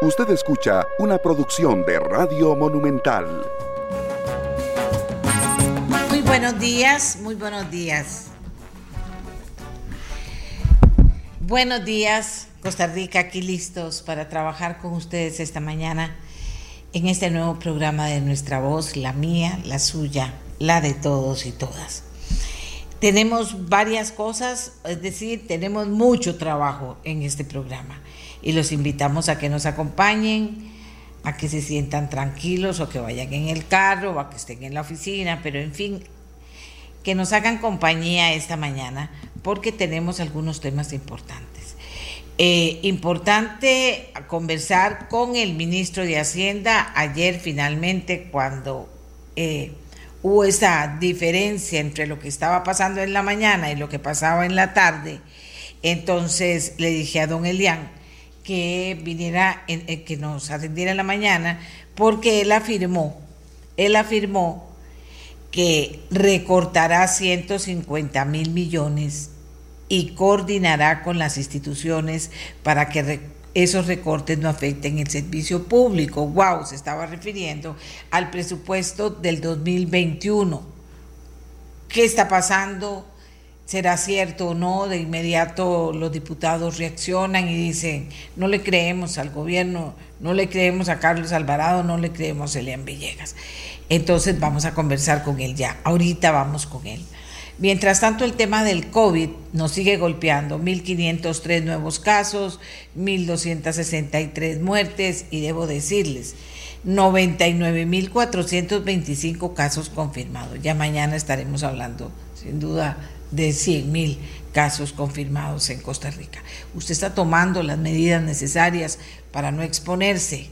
Usted escucha una producción de Radio Monumental. Muy buenos días, muy buenos días. Buenos días, Costa Rica, aquí listos para trabajar con ustedes esta mañana en este nuevo programa de Nuestra Voz, la mía, la suya, la de todos y todas. Tenemos varias cosas, es decir, tenemos mucho trabajo en este programa y los invitamos a que nos acompañen, a que se sientan tranquilos o que vayan en el carro o a que estén en la oficina, pero en fin, que nos hagan compañía esta mañana porque tenemos algunos temas importantes. Eh, importante conversar con el ministro de Hacienda ayer finalmente cuando eh, hubo esa diferencia entre lo que estaba pasando en la mañana y lo que pasaba en la tarde. Entonces le dije a don Elian, que viniera, eh, que nos atendiera en la mañana, porque él afirmó, él afirmó que recortará 150 mil millones y coordinará con las instituciones para que esos recortes no afecten el servicio público. Wow, se estaba refiriendo al presupuesto del 2021. ¿Qué está pasando? Será cierto o no, de inmediato los diputados reaccionan y dicen, no le creemos al gobierno, no le creemos a Carlos Alvarado, no le creemos a Elian Villegas. Entonces vamos a conversar con él ya, ahorita vamos con él. Mientras tanto, el tema del COVID nos sigue golpeando, 1.503 nuevos casos, 1.263 muertes y debo decirles, 99.425 casos confirmados. Ya mañana estaremos hablando, sin duda, de 100 mil casos confirmados en Costa Rica. Usted está tomando las medidas necesarias para no exponerse.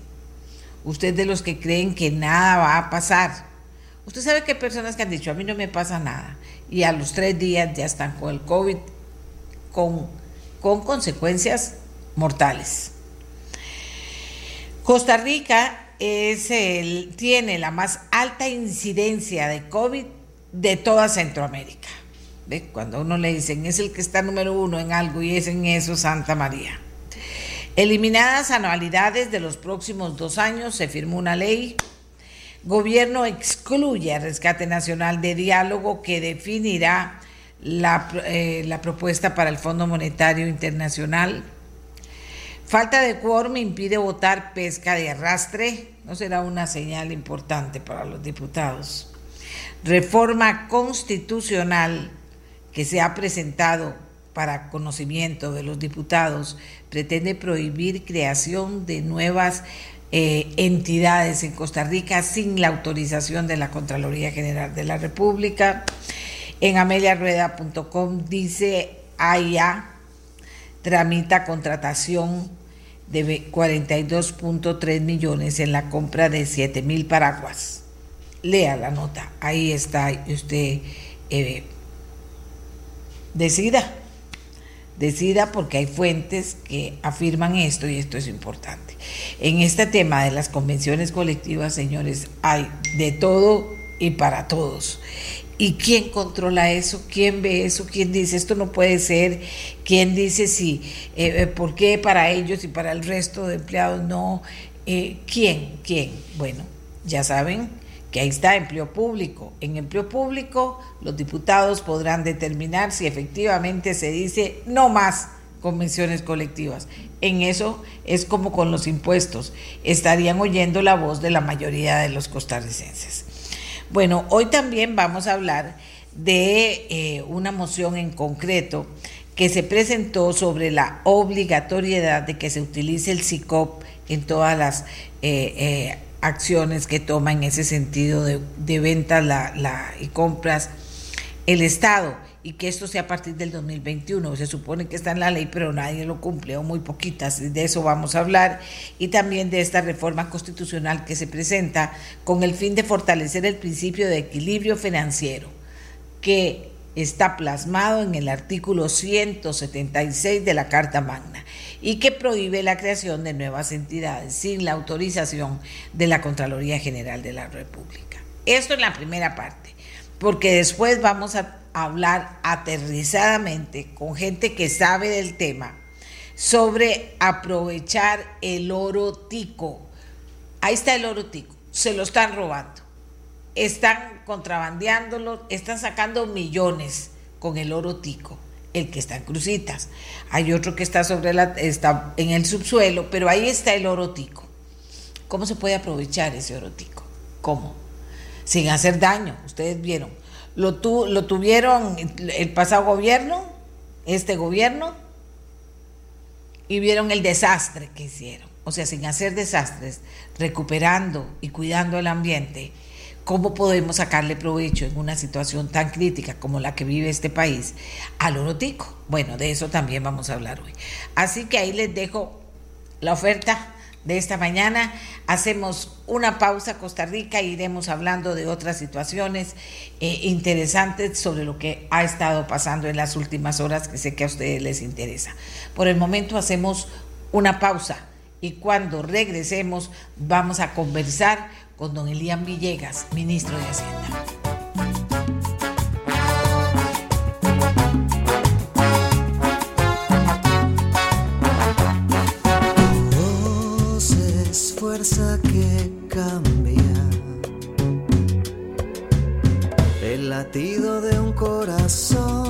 Usted de los que creen que nada va a pasar. Usted sabe que hay personas que han dicho, a mí no me pasa nada. Y a los tres días ya están con el COVID, con, con consecuencias mortales. Costa Rica es tiene la más alta incidencia de COVID de toda Centroamérica. Cuando uno le dicen es el que está número uno en algo y es en eso Santa María. Eliminadas anualidades de los próximos dos años, se firmó una ley. Gobierno excluye al Rescate Nacional de Diálogo que definirá la, eh, la propuesta para el Fondo Monetario Internacional. Falta de quórum impide votar pesca de arrastre. No será una señal importante para los diputados. Reforma constitucional que se ha presentado para conocimiento de los diputados pretende prohibir creación de nuevas eh, entidades en Costa Rica sin la autorización de la Contraloría General de la República. En ameliarueda.com dice AIA tramita contratación de 42.3 millones en la compra de 7 mil paraguas. Lea la nota, ahí está usted. Eh, decida, decida porque hay fuentes que afirman esto y esto es importante. En este tema de las convenciones colectivas, señores, hay de todo y para todos. ¿Y quién controla eso? ¿Quién ve eso? ¿Quién dice esto no puede ser? ¿Quién dice si, eh, eh, por qué para ellos y para el resto de empleados no? Eh, ¿Quién? ¿Quién? Bueno, ya saben, que ahí está empleo público. En empleo público los diputados podrán determinar si efectivamente se dice no más convenciones colectivas. En eso es como con los impuestos, estarían oyendo la voz de la mayoría de los costarricenses. Bueno, hoy también vamos a hablar de eh, una moción en concreto que se presentó sobre la obligatoriedad de que se utilice el SICOP en todas las eh, eh, acciones que toma en ese sentido de, de ventas la, y compras el Estado y que esto sea a partir del 2021. Se supone que está en la ley, pero nadie lo cumple o muy poquitas. De eso vamos a hablar. Y también de esta reforma constitucional que se presenta con el fin de fortalecer el principio de equilibrio financiero, que está plasmado en el artículo 176 de la Carta Magna y que prohíbe la creación de nuevas entidades sin la autorización de la Contraloría General de la República. Esto es la primera parte, porque después vamos a hablar aterrizadamente con gente que sabe del tema sobre aprovechar el oro tico. Ahí está el oro tico, se lo están robando, están contrabandeándolo, están sacando millones con el oro tico, el que está en crucitas. Hay otro que está sobre la, está en el subsuelo, pero ahí está el oro tico. ¿Cómo se puede aprovechar ese oro tico? ¿Cómo? Sin hacer daño, ustedes vieron. Lo, lo tuvieron el pasado gobierno, este gobierno, y vieron el desastre que hicieron. O sea, sin hacer desastres, recuperando y cuidando el ambiente, ¿cómo podemos sacarle provecho en una situación tan crítica como la que vive este país al orotico? Bueno, de eso también vamos a hablar hoy. Así que ahí les dejo la oferta de esta mañana. Hacemos una pausa Costa Rica e iremos hablando de otras situaciones eh, interesantes sobre lo que ha estado pasando en las últimas horas que sé que a ustedes les interesa. Por el momento hacemos una pausa y cuando regresemos vamos a conversar con don Elian Villegas, ministro de Hacienda. que cambia el latido de un corazón.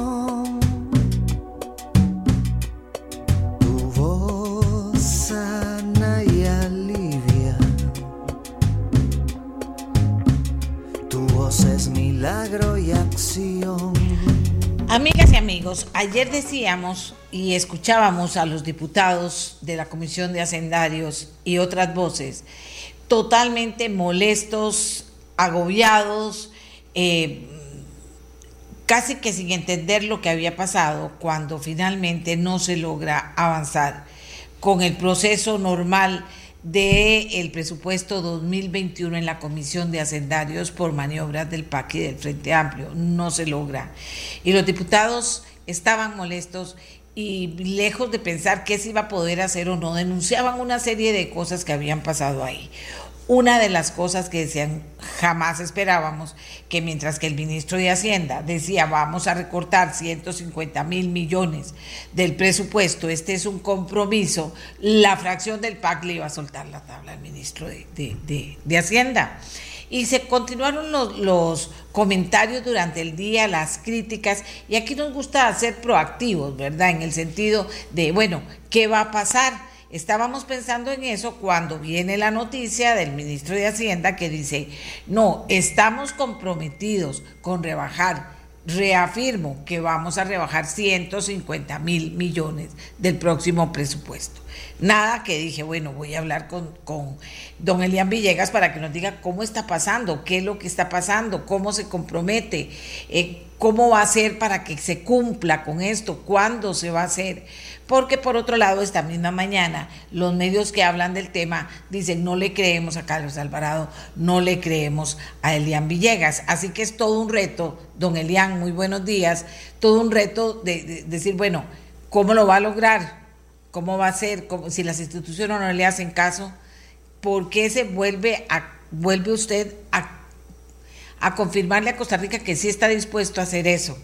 Milagro y acción. Amigas y amigos, ayer decíamos y escuchábamos a los diputados de la Comisión de Hacendarios y otras voces totalmente molestos, agobiados, eh, casi que sin entender lo que había pasado cuando finalmente no se logra avanzar con el proceso normal del el presupuesto 2021 en la Comisión de Hacendarios por maniobras del PAC y del Frente Amplio. No se logra. Y los diputados estaban molestos y lejos de pensar qué se iba a poder hacer o no, denunciaban una serie de cosas que habían pasado ahí. Una de las cosas que decían jamás esperábamos que mientras que el ministro de Hacienda decía vamos a recortar 150 mil millones del presupuesto, este es un compromiso, la fracción del PAC le iba a soltar la tabla al ministro de Hacienda. Y se continuaron los, los, comentarios durante el día, las críticas, y aquí nos gusta ser proactivos, ¿verdad? En el sentido de, bueno, ¿qué va a pasar? Estábamos pensando en eso cuando viene la noticia del ministro de Hacienda que dice, no, estamos comprometidos con rebajar reafirmo que vamos a rebajar 150 mil millones del próximo presupuesto. Nada que dije, bueno, voy a hablar con, con, don Elian Villegas para que nos diga cómo está pasando, qué es lo que está pasando, cómo se compromete, eh, cómo va a ser para que se cumpla con esto, cuándo se va a hacer. Porque por otro lado, esta misma mañana, los medios que hablan del tema dicen, no le creemos a Carlos Alvarado, no le creemos a Elian Villegas. Así que es todo un reto, don Elian, muy buenos días, todo un reto de, decir, bueno, ¿cómo lo va a lograr? ¿Cómo va a ser? si las instituciones no le hacen caso, ¿por qué se vuelve, a, vuelve usted a, a confirmarle a Costa Rica que sí está dispuesto a hacer eso?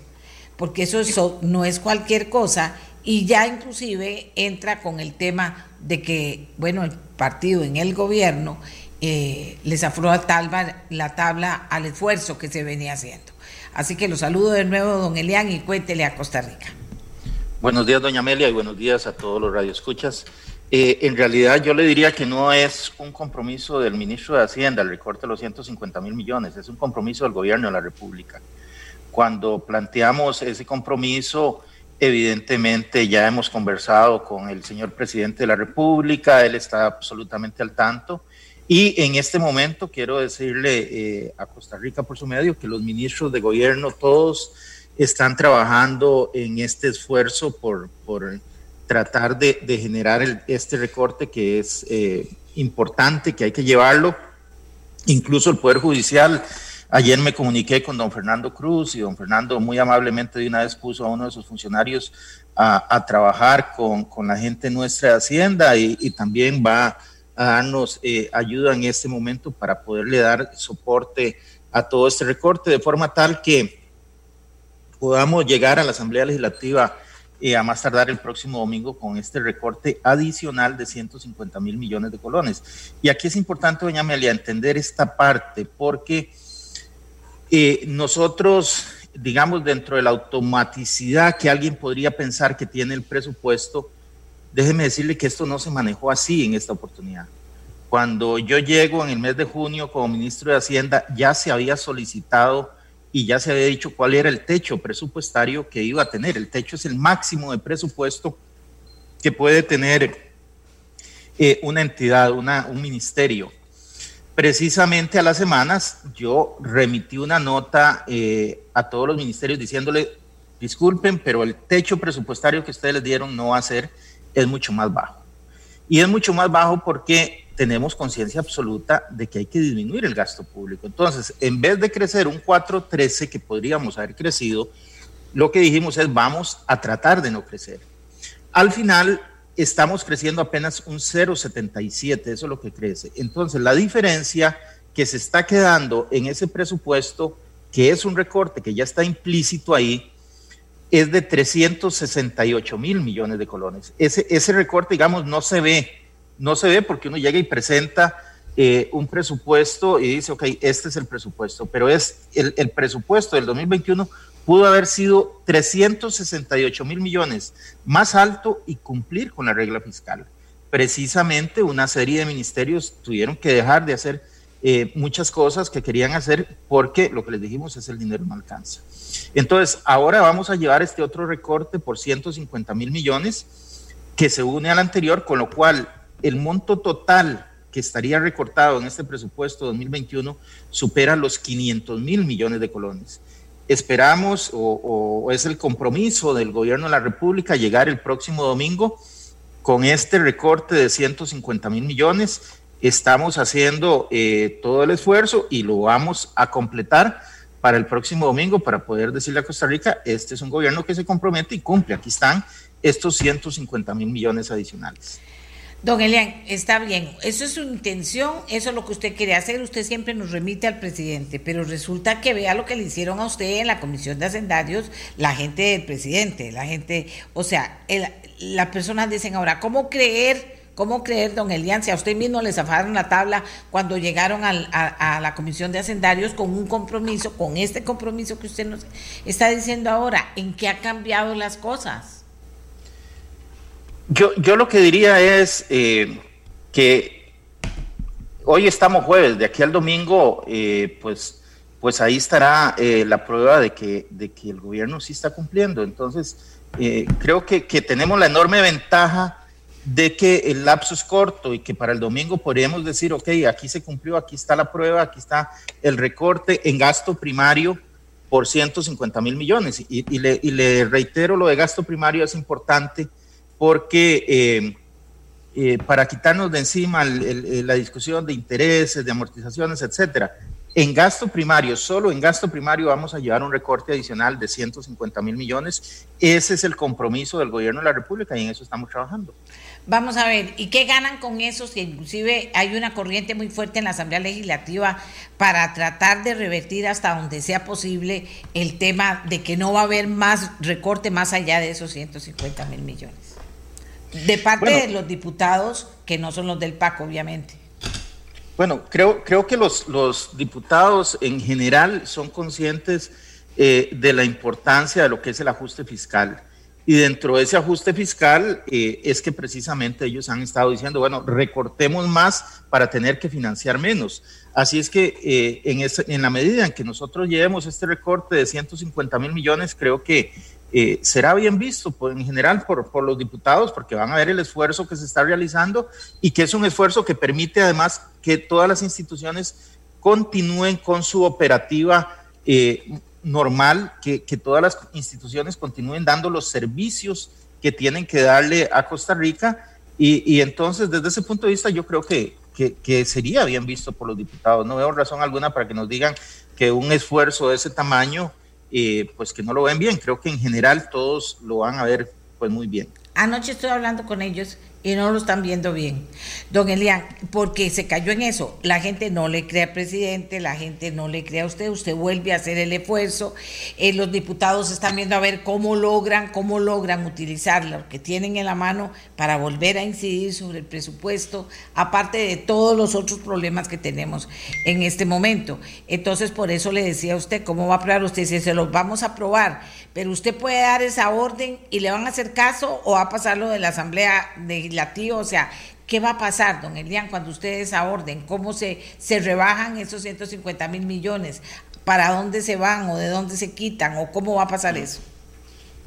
Porque eso, eso no es cualquier cosa y ya inclusive entra con el tema de que, bueno, el partido en el gobierno eh, les afró la tabla, la tabla al esfuerzo que se venía haciendo. Así que los saludo de nuevo, don Elian, y cuéntele a Costa Rica. Buenos días, doña Amelia, y buenos días a todos los radioescuchas. Eh, en realidad yo le diría que no es un compromiso del ministro de Hacienda el recorte de los 150 mil millones, es un compromiso del gobierno de la República. Cuando planteamos ese compromiso, Evidentemente ya hemos conversado con el señor presidente de la República, él está absolutamente al tanto. Y en este momento quiero decirle eh, a Costa Rica por su medio que los ministros de gobierno todos están trabajando en este esfuerzo por, por tratar de, de generar este recorte que es eh, importante, que hay que llevarlo. Incluso el Poder Judicial Ayer me comuniqué con don Fernando Cruz y don Fernando muy amablemente de una vez puso a uno de sus funcionarios a, trabajar con, con, la gente nuestra de Hacienda y, también va a darnos eh, ayuda en este momento para poderle dar soporte a todo este recorte de forma tal que podamos llegar a la Asamblea Legislativa eh, a más tardar el próximo domingo con este recorte adicional de 150 mil millones de colones. Y aquí es importante, doña Amelia, entender esta parte porque eh, nosotros, digamos, dentro de la automaticidad que alguien podría pensar que tiene el presupuesto, déjeme decirle que esto no se manejó así en esta oportunidad. Cuando yo llego en el mes de junio como ministro de Hacienda, ya se había solicitado y ya se había dicho cuál era el techo presupuestario que iba a tener. El techo es el máximo de presupuesto que puede tener eh, una entidad, una, un ministerio. Precisamente a las semanas yo remití una nota eh, a todos los ministerios diciéndole, disculpen, pero el techo presupuestario que ustedes les dieron no va a ser, es mucho más bajo. Y es mucho más bajo porque tenemos conciencia absoluta de que hay que disminuir el gasto público. Entonces, en vez de crecer un 4.13 que podríamos haber crecido, lo que dijimos es vamos a tratar de no crecer. Al final, estamos creciendo apenas un 0.77, eso es lo que crece. Entonces, la diferencia que se está quedando en ese presupuesto, que es un recorte que ya está implícito ahí, es de 368 mil millones de colones. Ese, ese recorte, digamos, no se ve no se ve porque uno llega y presenta eh, un presupuesto y dice, ok, este es el presupuesto, pero es el, presupuesto del 2021 pudo haber sido 368 mil millones más alto y cumplir con la regla fiscal. Precisamente una serie de ministerios tuvieron que dejar de hacer eh, muchas cosas que querían hacer porque lo que les dijimos es el dinero no alcanza. Entonces, ahora vamos a llevar este otro recorte por 150 mil millones que se une al anterior, con lo cual el monto total que estaría recortado en este presupuesto 2021 supera los 500 mil millones de colones. Esperamos, o, es el compromiso del gobierno de la República, llegar el próximo domingo con este recorte de 150 mil millones. Estamos haciendo eh, todo el esfuerzo y lo vamos a completar para el próximo domingo para poder decirle a Costa Rica, este es un gobierno que se compromete y cumple. Aquí están estos 150 mil millones adicionales. Don Elian, está bien, eso es su intención, eso es lo que usted quiere hacer, usted siempre nos remite al presidente, pero resulta que vea lo que le hicieron a usted en la Comisión de Hacendarios, la gente del presidente, la gente, o sea, las personas dicen ahora, ¿cómo creer? ¿Cómo creer, don Elian, si a usted mismo le zafaron la tabla cuando llegaron a, a, la Comisión de Hacendarios con un compromiso, con este compromiso que usted nos está diciendo ahora? ¿En qué ha cambiado las cosas? Yo, yo lo que diría es eh, que hoy estamos jueves, de aquí al domingo, eh, pues, pues ahí estará eh, la prueba de que, de que el gobierno sí está cumpliendo. Entonces, creo que, que, tenemos la enorme ventaja de que el lapso es corto y que para el domingo podríamos decir, ok, aquí se cumplió, aquí está la prueba, aquí está el recorte en gasto primario por 150 mil millones. Y, le, y le reitero, lo de gasto primario es importante porque eh, eh, para quitarnos de encima la discusión de intereses, de amortizaciones, etcétera, en gasto primario, solo en gasto primario vamos a llevar un recorte adicional de 150 mil millones. Ese es el compromiso del gobierno de la República y en eso estamos trabajando. Vamos a ver, ¿y qué ganan con esos? Que inclusive hay una corriente muy fuerte en la Asamblea Legislativa para tratar de revertir hasta donde sea posible el tema de que no va a haber más recorte más allá de esos 150 mil millones. De parte de los diputados, que no son los del PAC, obviamente. Bueno, creo, creo que los, los diputados en general son conscientes eh, de la importancia de lo que es el ajuste fiscal. Y dentro de ese ajuste fiscal eh, es que precisamente ellos han estado diciendo, bueno, recortemos más para tener que financiar menos. Así es que eh, en, en la medida en que nosotros llevemos este recorte de 150 mil millones, creo que eh, será bien visto en general por, por, los diputados porque van a ver el esfuerzo que se está realizando y que es un esfuerzo que permite además que todas las instituciones continúen con su operativa eh, normal, que, que, todas las instituciones continúen dando los servicios que tienen que darle a Costa Rica y, y entonces desde ese punto de vista yo creo que, que, que sería bien visto por los diputados. No veo razón alguna para que nos digan que un esfuerzo de ese tamaño eh, pues que no lo ven bien. Creo que en general todos lo van a ver pues muy bien. Anoche estoy hablando con ellos y no lo están viendo bien. Don Elian, porque se cayó en eso. La gente no le cree al presidente, la gente no le cree a usted, usted vuelve a hacer el esfuerzo. Eh, los diputados están viendo a ver cómo logran, cómo logran utilizar lo que tienen en la mano para volver a incidir sobre el presupuesto, aparte de todos los otros problemas que tenemos en este momento. Entonces, por eso le decía a usted, ¿cómo va a aprobar usted? Si se los vamos a aprobar, pero usted puede dar esa orden y le van a hacer caso o va a pasar lo de la Asamblea Legislativa, o sea, ¿qué va a pasar, don Elian, cuando ustedes esa orden? ¿Cómo se, se rebajan esos 150 mil millones? ¿Para dónde se van o de dónde se quitan o cómo va a pasar eso?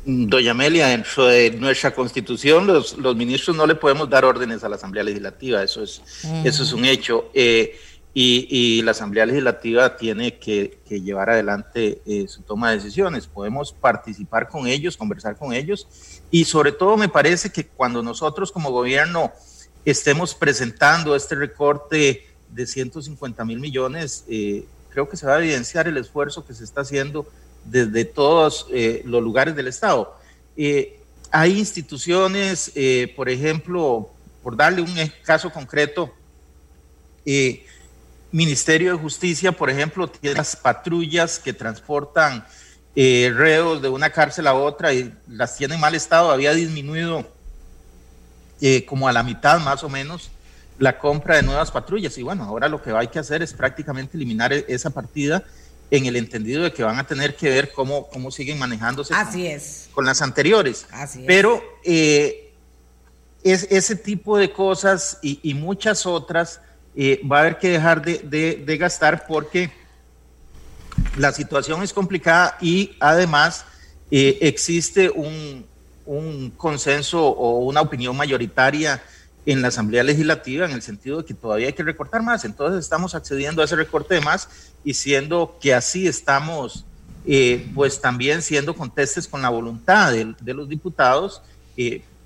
Doña Amelia, dentro de nuestra constitución, los, los ministros no le podemos dar órdenes a la Asamblea Legislativa, eso es, eso es un hecho. Eh, y, la Asamblea Legislativa tiene que, llevar adelante eh, su toma de decisiones. Podemos participar con ellos, conversar con ellos y sobre todo me parece que cuando nosotros como gobierno estemos presentando este recorte de 150 mil millones, eh, creo que se va a evidenciar el esfuerzo que se está haciendo desde todos eh, los lugares del Estado. hay instituciones, por ejemplo, por darle un caso concreto, eh, Ministerio de Justicia, por ejemplo, tiene las patrullas que transportan eh, reos de una cárcel a otra y las tiene en mal estado. Había disminuido eh, como a la mitad más o menos la compra de nuevas patrullas. Y bueno, ahora lo que hay que hacer es prácticamente eliminar e-, esa partida en el entendido de que van a tener que ver cómo, cómo siguen manejándose Así con, es. con las anteriores. Así es. Pero eh, es, ese tipo de cosas y, y muchas otras eh, va a haber que dejar de, gastar porque la situación es complicada y además eh, existe un, consenso o una opinión mayoritaria en la Asamblea Legislativa en el sentido de que todavía hay que recortar más. Entonces estamos accediendo a ese recorte de más y siendo que así estamos, eh, pues también siendo contestes con la voluntad de, de los diputados,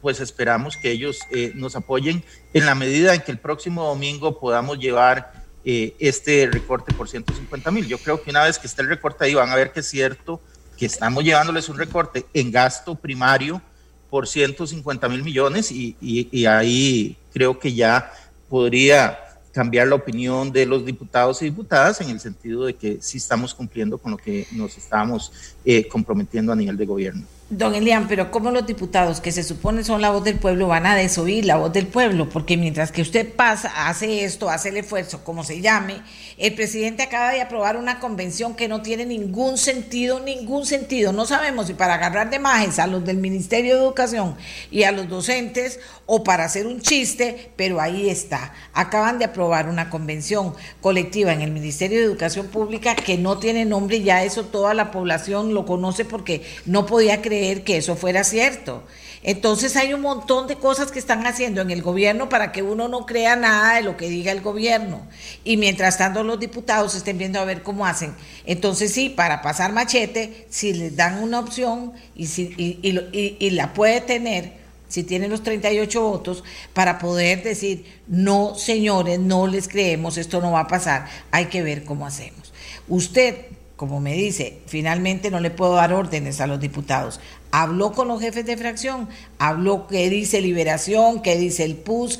pues esperamos que ellos eh, nos apoyen en la medida en que el próximo domingo podamos llevar eh, este recorte por 150 mil. Yo creo que una vez que esté el recorte ahí van a ver que es cierto que estamos llevándoles un recorte en gasto primario por 150 mil millones y, y, ahí creo que ya podría cambiar la opinión de los diputados y diputadas en el sentido de que sí estamos cumpliendo con lo que nos estamos eh, comprometiendo a nivel de gobierno. Don Elian, pero ¿cómo los diputados que se supone son la voz del pueblo van a desoír la voz del pueblo? Porque mientras que usted pasa, hace esto, hace el esfuerzo, como se llame, el presidente acaba de aprobar una convención que no tiene ningún sentido, ningún sentido. No sabemos si para agarrar de majes a los del Ministerio de Educación y a los docentes o para hacer un chiste, pero ahí está. Acaban de aprobar una convención colectiva en el Ministerio de Educación Pública que no tiene nombre, ya eso toda la población lo conoce porque no podía creer que eso fuera cierto. Entonces hay un montón de cosas que están haciendo en el gobierno para que uno no crea nada de lo que diga el gobierno. Y mientras tanto los diputados estén viendo a ver cómo hacen. Entonces sí, para pasar machete, si les dan una opción y, si, y, la puede tener, si tiene los 38 votos, para poder decir, no, señores, no les creemos, esto no va a pasar, hay que ver cómo hacemos. Usted como me dice, finalmente no le puedo dar órdenes a los diputados. Habló con los jefes de fracción, habló qué dice Liberación, qué dice el PUSC,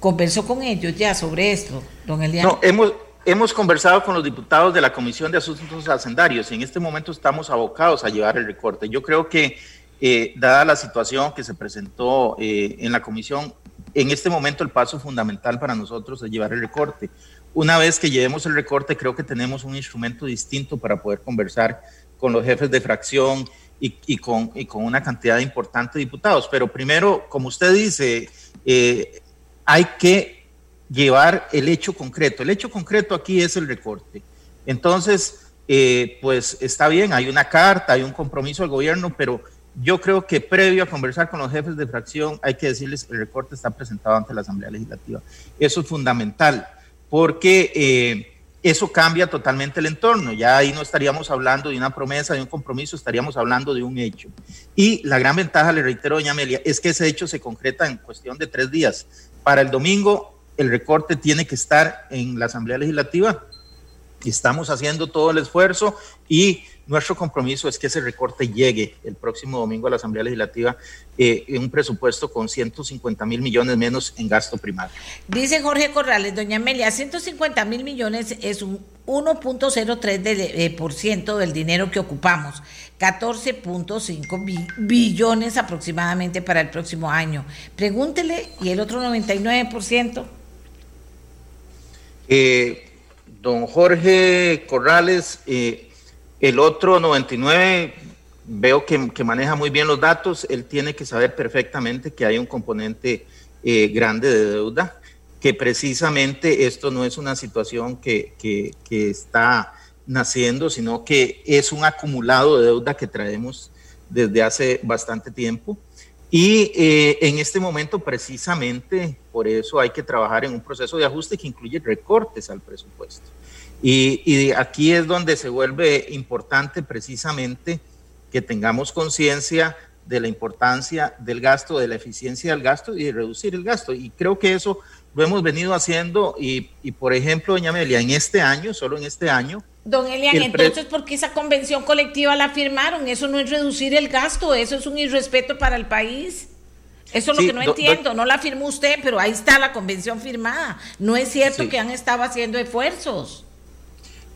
conversó con ellos ya sobre esto, don Eliano. No, hemos, conversado con los diputados de la Comisión de Asuntos Hacendarios y en este momento estamos abocados a llevar el recorte. Yo creo que, eh, dada la situación que se presentó eh, en la comisión, en este momento el paso fundamental para nosotros es llevar el recorte. Una vez que llevemos el recorte, creo que tenemos un instrumento distinto para poder conversar con los jefes de fracción y, con, con, una cantidad importante de diputados. Pero primero, como usted dice, eh, hay que llevar el hecho concreto. El hecho concreto aquí es el recorte. Entonces, eh, pues está bien, hay una carta, hay un compromiso del gobierno, pero yo creo que previo a conversar con los jefes de fracción hay que decirles el recorte está presentado ante la Asamblea Legislativa. Eso es fundamental porque eh, eso cambia totalmente el entorno. Ya ahí no estaríamos hablando de una promesa, de un compromiso, estaríamos hablando de un hecho. Y la gran ventaja, le reitero, doña Amelia, es que ese hecho se concreta en cuestión de tres días. Para el domingo, el recorte tiene que estar en la Asamblea Legislativa. Estamos haciendo todo el esfuerzo y nuestro compromiso es que ese recorte llegue el próximo domingo a la Asamblea Legislativa eh, en un presupuesto con 150 mil millones menos en gasto primario. Dice Jorge Corrales, doña Amelia, 150 mil millones es un 1.03% de, eh, por ciento del dinero que ocupamos, 14.5 billones aproximadamente para el próximo año. Pregúntele, ¿y el otro 99%? Eh, don Jorge Corrales, eh, el otro 99 veo que, maneja muy bien los datos, él tiene que saber perfectamente que hay un componente eh, grande de deuda, que precisamente esto no es una situación que, está naciendo, sino que es un acumulado de deuda que traemos desde hace bastante tiempo. Y eh, en este momento, precisamente, por eso hay que trabajar en un proceso de ajuste que incluye recortes al presupuesto. Y, y aquí es donde se vuelve importante precisamente que tengamos conciencia de la importancia del gasto, de la eficiencia del gasto y de reducir el gasto. Y creo que eso lo hemos venido haciendo y, y por ejemplo, doña Amelia, en este año, solo en este año, Don Elian, entonces, ¿por qué esa convención colectiva la firmaron? Eso no es reducir el gasto, eso es un irrespeto para el país. Eso es lo que no do, entiendo, do, no la firmó usted, pero ahí está la convención firmada. No es cierto sí. que han estado haciendo esfuerzos.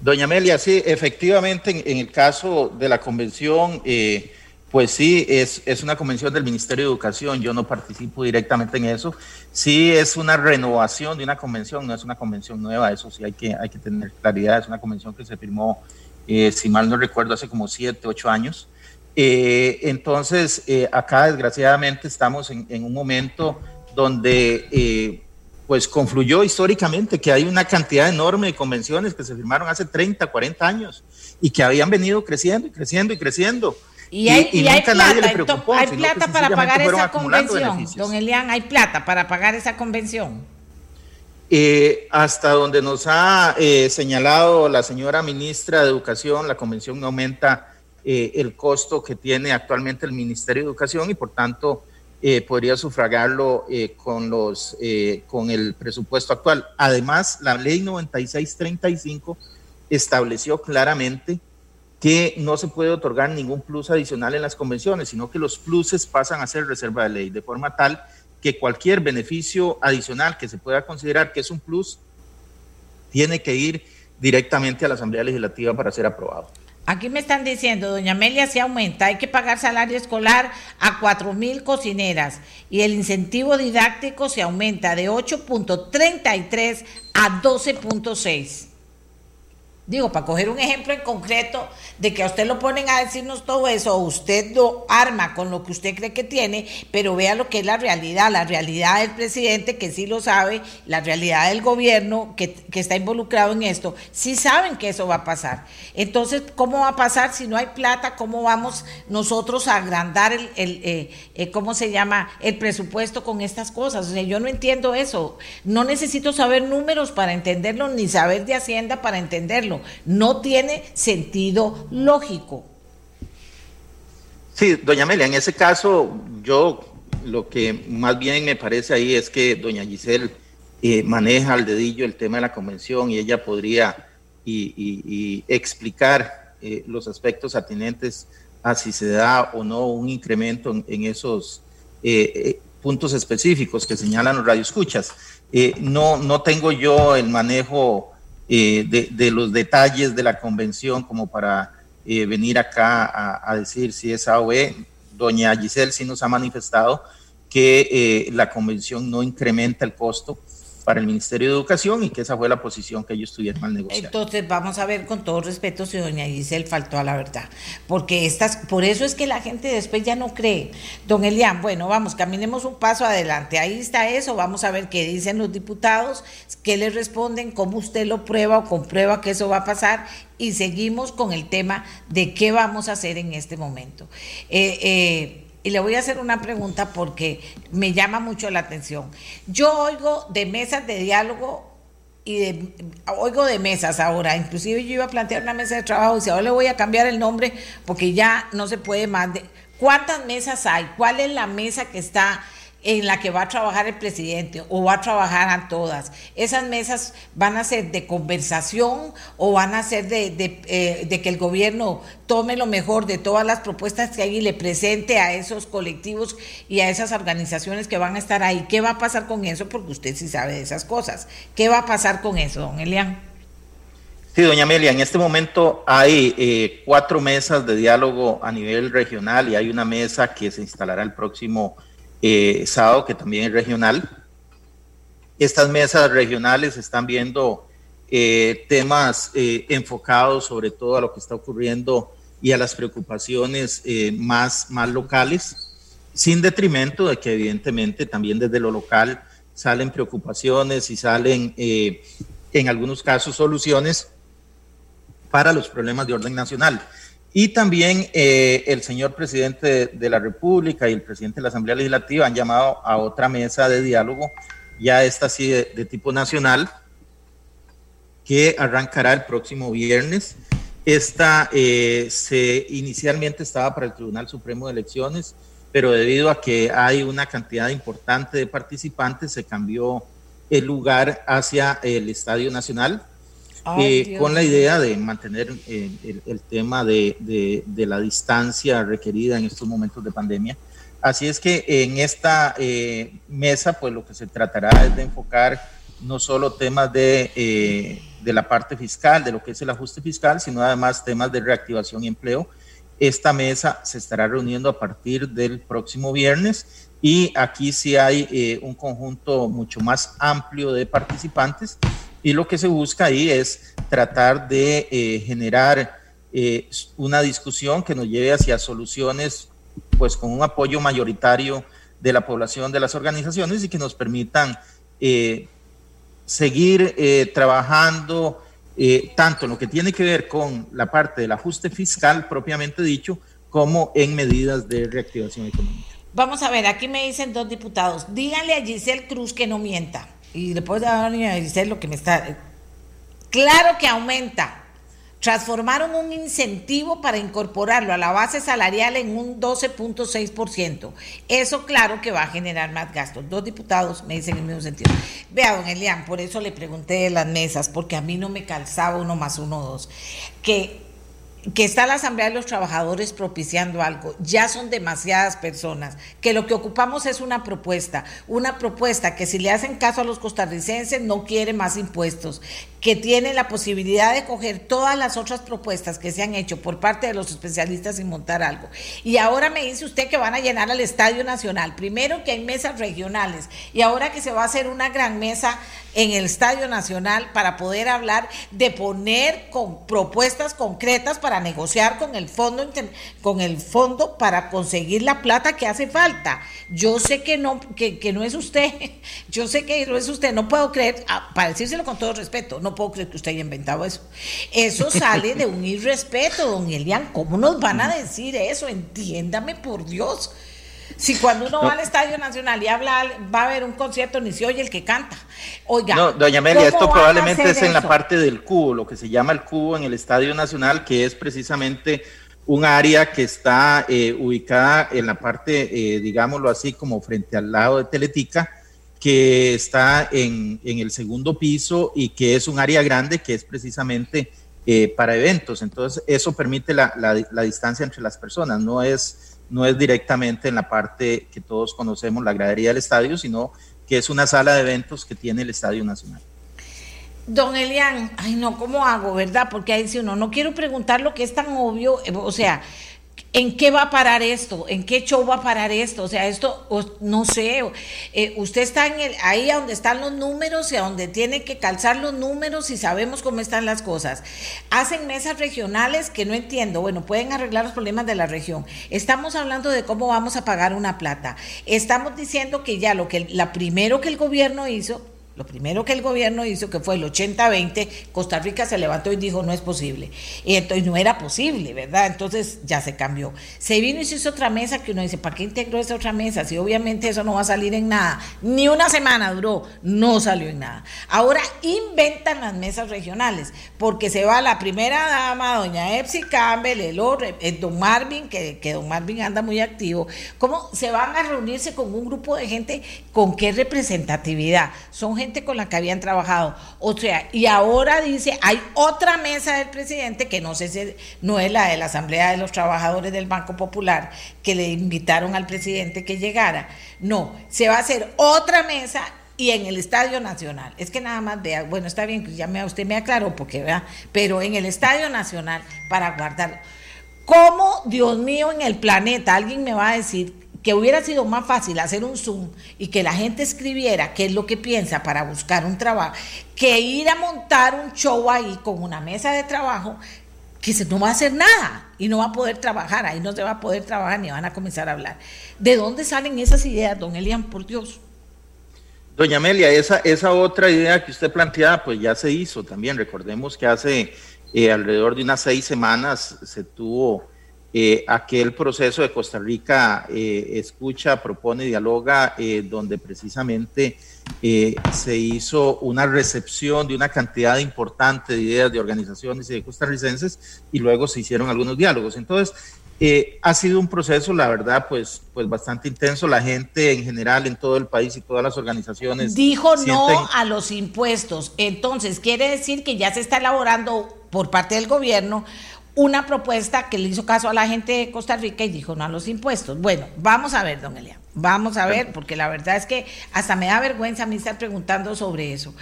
Doña Amelia, sí, efectivamente, en, el caso de la convención, eh, pues sí, es, es, una convención del Ministerio de Educación, yo no participo directamente en eso. Sí es una renovación de una convención, no es una convención nueva, eso sí hay que, hay que tener claridad, es una convención que se firmó, eh, si mal no recuerdo, hace como siete, ocho años. Eh, entonces, acá desgraciadamente estamos en, un momento donde pues confluyó históricamente que hay una cantidad enorme de convenciones que se firmaron hace 30, 40 años y que habían venido creciendo y creciendo y creciendo. Y hay, y, y, y hay plata, hay plata para pagar esa convención, don Elian, hay plata para pagar esa convención. Eh, hasta donde nos ha eh, señalado la señora ministra de Educación, la convención no aumenta eh, el costo que tiene actualmente el Ministerio de Educación y por tanto eh, podría sufragarlo eh, con, los, con el presupuesto actual. Además, la ley 9635 estableció claramente que no se puede otorgar ningún plus adicional en las convenciones, sino que los pluses pasan a ser reserva de ley, de forma tal que cualquier beneficio adicional que se pueda considerar que es un plus, tiene que ir directamente a la Asamblea Legislativa para ser aprobado. Aquí me están diciendo, doña Amelia, se aumenta, hay que pagar salario escolar a cuatro mil cocineras y el incentivo didáctico se aumenta de 8.33 a 12.6. Digo, para coger un ejemplo en concreto de que a usted lo ponen a decirnos todo eso, usted lo arma con lo que usted cree que tiene, pero vea lo que es la realidad, la realidad del presidente que sí lo sabe, la realidad del gobierno que, está involucrado en esto, sí saben que eso va a pasar. Entonces, ¿cómo va a pasar si no hay plata? ¿Cómo vamos nosotros a agrandar el eh, eh, ¿cómo se llama? El presupuesto con estas cosas. O sea, yo no entiendo eso. No necesito saber números para entenderlo, ni saber de Hacienda para entenderlo no tiene sentido lógico. Sí, doña Amelia, en ese caso yo lo que más bien me parece ahí es que doña Giselle eh, maneja al dedillo el tema de la convención y ella podría y, explicar eh, los aspectos atinentes a si se da o no un incremento en, en esos eh, puntos específicos que señalan los radioescuchas. no, no tengo yo el manejo eh, de, de, los detalles de la convención como para eh, venir acá a, decir si es A B. Doña Giselle sí nos ha manifestado que eh, la convención no incrementa el costo para el Ministerio de Educación y que esa fue la posición que ellos tuvieron al negociar. Entonces vamos a ver con todo respeto si doña Giselle faltó a la verdad, porque estas, por eso es que la gente después ya no cree. Don Elian, bueno, vamos, caminemos un paso adelante, ahí está eso, vamos a ver qué dicen los diputados, qué les responden, cómo usted lo prueba o comprueba que eso va a pasar y seguimos con el tema de qué vamos a hacer en este momento. Eh, eh, y le voy a hacer una pregunta porque me llama mucho la atención. Yo oigo de mesas de diálogo y de, oigo de mesas ahora, inclusive yo iba a plantear una mesa de trabajo y si ahora le voy a cambiar el nombre porque ya no se puede más. De, ¿Cuántas mesas hay? ¿Cuál es la mesa que está en la que va a trabajar el presidente o va a trabajar a todas. Esas mesas van a ser de conversación o van a ser de, eh, de, que el gobierno tome lo mejor de todas las propuestas que hay y le presente a esos colectivos y a esas organizaciones que van a estar ahí. ¿Qué va a pasar con eso? Porque usted sí sabe de esas cosas. ¿Qué va a pasar con eso, don Elian? Sí, doña Amelia, en este momento hay eh, cuatro mesas de diálogo a nivel regional y hay una mesa que se instalará el próximo eh, que también es regional. Estas mesas regionales están viendo eh, temas eh, enfocados sobre todo a lo que está ocurriendo y a las preocupaciones más, más locales, sin detrimento de que evidentemente también desde lo local salen preocupaciones y salen en algunos casos soluciones para los problemas de orden nacional. Y también eh, el señor presidente de, la República y el presidente de la Asamblea Legislativa han llamado a otra mesa de diálogo, ya esta de, tipo nacional, que arrancará el próximo viernes. Esta eh, se inicialmente estaba para el Tribunal Supremo de Elecciones, pero debido a que hay una cantidad importante de participantes, se cambió el lugar hacia el Estadio Nacional eh, con la idea de mantener eh, el, tema de, la distancia requerida en estos momentos de pandemia. Así es que en esta eh, mesa, pues lo que se tratará es de enfocar no solo temas de, de la parte fiscal, de lo que es el ajuste fiscal, sino además temas de reactivación y empleo. Esta mesa se estará reuniendo a partir del próximo viernes y aquí sí hay un conjunto mucho más amplio de participantes y lo que se busca ahí es tratar de eh, generar eh, una discusión que nos lleve hacia soluciones, pues con un apoyo mayoritario de la población, de las organizaciones y que nos permitan eh, seguir trabajando tanto en lo que tiene que ver con la parte del ajuste fiscal propiamente dicho, como en medidas de reactivación económica. Vamos a ver, aquí me dicen dos diputados, díganle a Giselle Cruz que no mienta y después de a decir lo que me está... Claro que aumenta. Transformaron un incentivo para incorporarlo a la base salarial en un 12.6%. Eso claro que va a generar más gastos. Dos diputados me dicen en el mismo sentido. Vea, don Elian, por eso le pregunté de las mesas, porque a mí no me calzaba uno más uno, dos. Que que está la Asamblea de los Trabajadores propiciando algo, ya son demasiadas personas, que lo que ocupamos es una propuesta, una propuesta que si le hacen caso a los costarricenses no quiere más impuestos, que tiene la posibilidad de coger todas las otras propuestas que se han hecho por parte de los especialistas y montar algo. Y ahora me dice usted que van a llenar al Estadio Nacional, primero que hay mesas regionales y ahora que se va a hacer una gran mesa en el Estadio Nacional para poder hablar de poner con propuestas concretas para negociar con el fondo con el fondo para conseguir la plata que hace falta. Yo sé que no que, que no es usted, yo sé que no es usted, no puedo creer, ah, para decírselo con todo respeto, no puedo creer que usted haya inventado eso. Eso sale de un irrespeto, don Elian. ¿Cómo nos van a decir eso? Entiéndame por Dios. Si cuando uno va al Estadio Nacional y habla, va a haber un concierto, ni se oye el que canta. Oiga. No, doña Amelia, esto probablemente es en la parte del cubo, lo que se llama el cubo en el Estadio Nacional, que es precisamente un área que está eh, ubicada en la parte, eh, digámoslo así, como frente al lado de Teletica que está en, el segundo piso y que es un área grande que es precisamente eh, para eventos. Entonces, eso permite la, distancia entre las personas, no es, no es directamente en la parte que todos conocemos, la gradería del estadio, sino que es una sala de eventos que tiene el Estadio Nacional. Don Elian, ay no, ¿cómo hago, verdad? Porque ahí dice uno, no quiero preguntar lo que es tan obvio, o sea, ¿En qué va a parar esto? ¿En qué show va a parar esto? O sea, esto, no sé, eh, usted está en el, ahí donde están los números y a donde tiene que calzar los números y sabemos cómo están las cosas. Hacen mesas regionales que no entiendo, bueno, pueden arreglar los problemas de la región. Estamos hablando de cómo vamos a pagar una plata. Estamos diciendo que ya lo que, la primero que el gobierno hizo Lo primero que el gobierno hizo, que fue el 80-20, Costa Rica se levantó y dijo no es posible. Y entonces no era posible, ¿verdad? Entonces ya se cambió. Se vino y se hizo otra mesa que uno dice, ¿para qué integró esa otra mesa? Si obviamente eso no va a salir en nada. Ni una semana duró, no salió en nada. Ahora inventan las mesas regionales, porque se va la primera dama, doña Epsi Campbell, el, el don Marvin, que, que don Marvin anda muy activo. ¿Cómo se van a reunirse con un grupo de gente con qué representatividad? Son con la que habían trabajado. O sea, y ahora dice, hay otra mesa del presidente, que no sé si no es la de la Asamblea de los Trabajadores del Banco Popular, que le invitaron al presidente que llegara. No, se va a hacer otra mesa y en el Estadio Nacional. Es que nada más vea, bueno, está bien, ya me, usted me aclaró, porque vea, pero en el Estadio Nacional para guardarlo. ¿Cómo, Dios mío, en el planeta, alguien me va a decir que hubiera sido más fácil hacer un Zoom y que la gente escribiera qué es lo que piensa para buscar un trabajo, que ir a montar un show ahí con una mesa de trabajo que se no va a hacer nada y no va a poder trabajar, ahí no se va a poder trabajar ni van a comenzar a hablar. ¿De dónde salen esas ideas, don Elian, por Dios? Doña Amelia, esa, esa otra idea que usted planteaba, pues ya se hizo también. Recordemos que hace eh, alrededor de unas seis semanas se tuvo eh, aquel proceso de Costa Rica eh, escucha, propone, dialoga, eh, donde precisamente se hizo una recepción de una cantidad importante de ideas de organizaciones y de costarricenses y luego se hicieron algunos diálogos. Entonces, ha sido un proceso, la verdad, pues, pues bastante intenso. La gente en general en todo el país y todas las organizaciones. Dijo no a los impuestos. Entonces, quiere decir que ya se está elaborando por parte del gobierno una propuesta que le hizo caso a la gente de Costa Rica y dijo no a los impuestos. Bueno, vamos a ver, don Elian, vamos a ver, porque la verdad es que hasta me da vergüenza a mí estar preguntando sobre eso.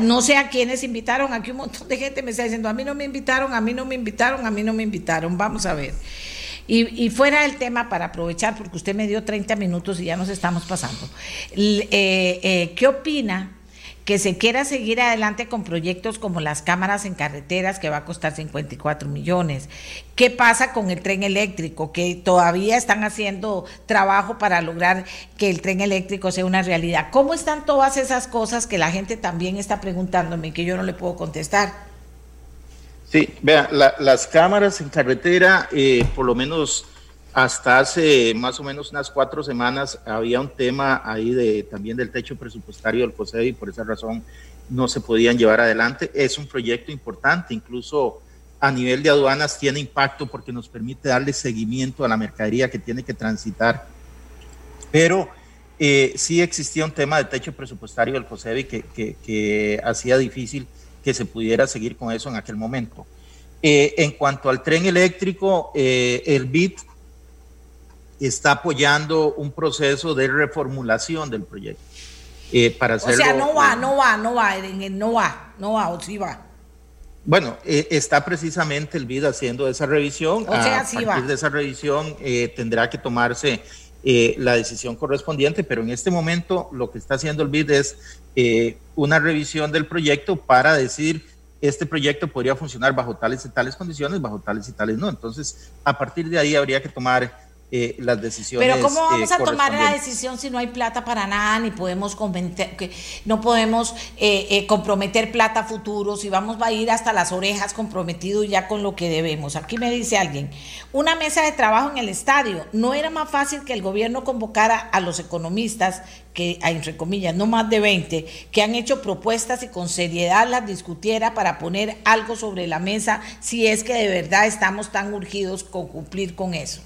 No sé a quiénes invitaron, aquí un montón de gente me está diciendo, a mí no me invitaron, a mí no me invitaron, a mí no me invitaron, vamos a ver. Y, fuera del tema, para aprovechar, porque usted me dio 30 minutos y ya nos estamos pasando, eh, eh, ¿qué opina que se quiera seguir adelante con proyectos como las cámaras en carreteras, que va a costar 54 millones. ¿Qué pasa con el tren eléctrico? Que todavía están haciendo trabajo para lograr que el tren eléctrico sea una realidad. ¿Cómo están todas esas cosas que la gente también está preguntándome y que yo no le puedo contestar? Sí, vea, las cámaras en carretera, eh, por lo menos hasta hace más o menos unas cuatro semanas había un tema ahí de también del techo presupuestario del COSED y por esa razón no se podían llevar adelante. Es un proyecto importante, incluso a nivel de aduanas tiene impacto porque nos permite darle seguimiento a la mercadería que tiene que transitar. Pero eh, sí existía un tema de techo presupuestario del COSEBI que, que, hacía difícil que se pudiera seguir con eso en aquel momento. Eh, en cuanto al tren eléctrico, eh, el BIT está apoyando un proceso de reformulación del proyecto. Eh, para hacerlo, o sea, no va, no va, no va, no va, no va, o sí va. Bueno, eh, está precisamente el BID haciendo esa revisión. O sea, a partir de esa revisión eh, tendrá que tomarse la decisión correspondiente, pero en este momento lo que está haciendo el BID es una revisión del proyecto para decir este proyecto podría funcionar bajo tales y tales condiciones, bajo tales y tales no. Entonces, a partir de ahí habría que tomar eh, las decisiones. Pero ¿cómo vamos a eh, tomar la decisión si no hay plata para nada, ni podemos que no podemos eh, comprometer plata a futuro, si vamos a ir hasta las orejas comprometidos ya con lo que debemos? Aquí me dice alguien, una mesa de trabajo en el estadio, ¿no era más fácil que el gobierno convocara a los economistas, que entre comillas, no más de 20, que han hecho propuestas y con seriedad las discutiera para poner algo sobre la mesa si es que de verdad estamos tan urgidos con cumplir con eso?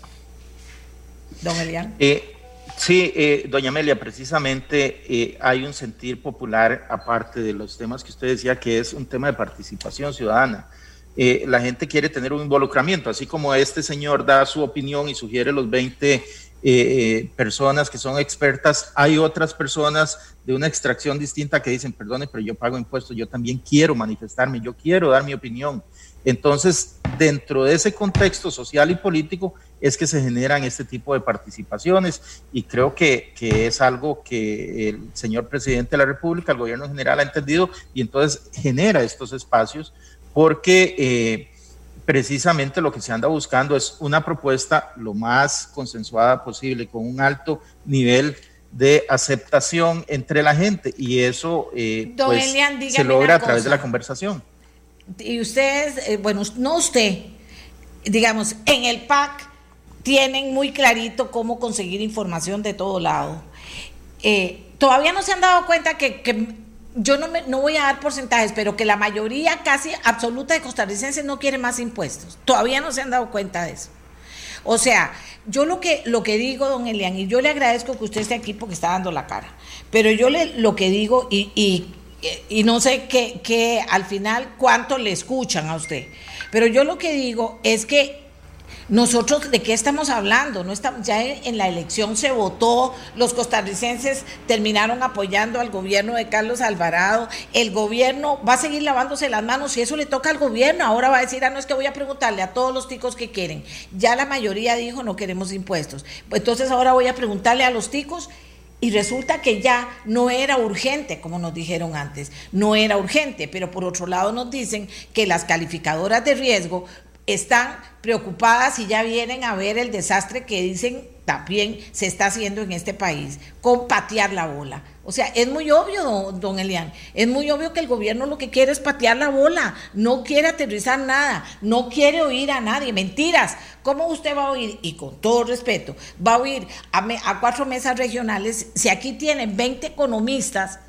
Don Elian. Eh, sí, eh, doña Amelia, precisamente eh, hay un sentir popular, aparte de los temas que usted decía, que es un tema de participación ciudadana. la gente quiere tener un involucramiento, así como este señor da su opinión y sugiere los 20 personas que son expertas, hay otras personas de una extracción distinta que dicen, perdone, pero yo pago impuestos, yo también quiero manifestarme, yo quiero dar mi opinión. Entonces, dentro de ese contexto social y político es que se generan este tipo de participaciones y creo que, es algo que el señor presidente de la República, el gobierno general ha entendido y entonces genera estos espacios porque eh, precisamente lo que se anda buscando es una propuesta lo más consensuada posible, con un alto nivel de aceptación entre la gente y eso eh, pues, se logra a través de la conversación. Y ustedes, eh, bueno, no usted, digamos, en el PAC tienen muy clarito cómo conseguir información de todo lado. Eh, todavía no se han dado cuenta que, yo no, me, no voy a dar porcentajes, pero que la mayoría casi absoluta de costarricenses no quiere más impuestos. Todavía no se han dado cuenta de eso. O sea, yo lo que, lo que digo, don Elian, y yo le agradezco que usted esté aquí porque está dando la cara, pero yo le, lo que digo, y, y, y no sé qué, al final cuánto le escuchan a usted, pero yo lo que digo es que nosotros, ¿de qué estamos hablando? No estamos, ya en la elección se votó, los costarricenses terminaron apoyando al gobierno de Carlos Alvarado, el gobierno va a seguir lavándose las manos y eso le toca al gobierno, ahora va a decir, ah, no es que voy a preguntarle a todos los ticos que quieren. Ya la mayoría dijo no queremos impuestos. Pues entonces ahora voy a preguntarle a los ticos y resulta que ya no era urgente, como nos dijeron antes, no era urgente, pero por otro lado nos dicen que las calificadoras de riesgo están preocupadas y ya vienen a ver el desastre que dicen también se está haciendo en este país, con patear la bola. O sea, es muy obvio, don, Elian, es muy obvio que el gobierno lo que quiere es patear la bola, no quiere aterrizar nada, no quiere oír a nadie, mentiras. ¿Cómo usted va a oír, y con todo respeto, va a oír a, a cuatro mesas regionales si aquí tienen 20 economistas?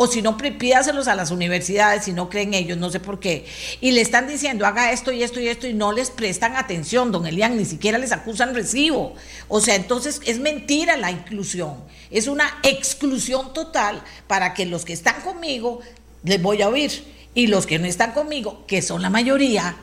O si no, pídaselos a las universidades si no creen ellos, no sé por qué. Y le están diciendo, haga esto y esto y esto, y no les prestan atención, don Elian, ni siquiera les acusan recibo. O sea, entonces es mentira la inclusión. Es una exclusión total para que los que están conmigo les voy a oír. Y los que no están conmigo, que son la mayoría,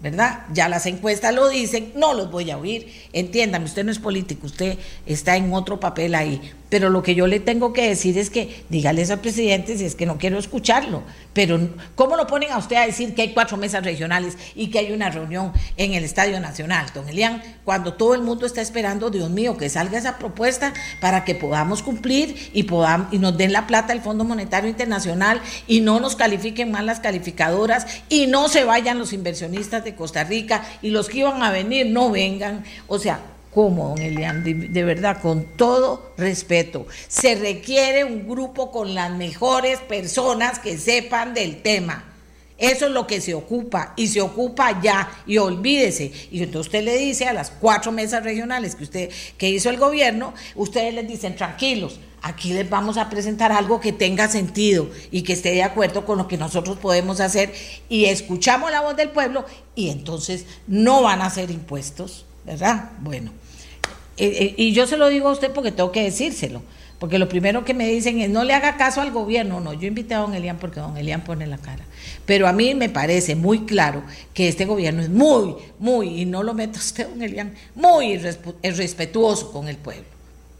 ¿verdad? Ya las encuestas lo dicen, no los voy a oír. Entiéndame, usted no es político, usted está en otro papel ahí. Pero lo que yo le tengo que decir es que dígales al presidente si es que no quiero escucharlo. Pero ¿cómo lo ponen a usted a decir que hay cuatro mesas regionales y que hay una reunión en el Estadio Nacional, don Elian? Cuando todo el mundo está esperando, Dios mío, que salga esa propuesta para que podamos cumplir y, podamos, y nos den la plata el Fondo Monetario Internacional y no nos califiquen mal las calificadoras y no se vayan los inversionistas de Costa Rica y los que iban a venir no vengan. O sea, ¿Cómo, don Elian? De, verdad, con todo respeto. Se requiere un grupo con las mejores personas que sepan del tema. Eso es lo que se ocupa y se ocupa ya y olvídese. Y entonces usted le dice a las cuatro mesas regionales que usted que hizo el gobierno, ustedes les dicen tranquilos, aquí les vamos a presentar algo que tenga sentido y que esté de acuerdo con lo que nosotros podemos hacer y escuchamos la voz del pueblo y entonces no van a ser impuestos, ¿verdad? Bueno, eh, eh, y yo se lo digo a usted porque tengo que decírselo. Porque lo primero que me dicen es no le haga caso al gobierno. No, yo invité a don Elian porque don Elian pone la cara. Pero a mí me parece muy claro que este gobierno es muy, muy, y no lo meta usted, don Elian, muy irrespetuoso con el pueblo.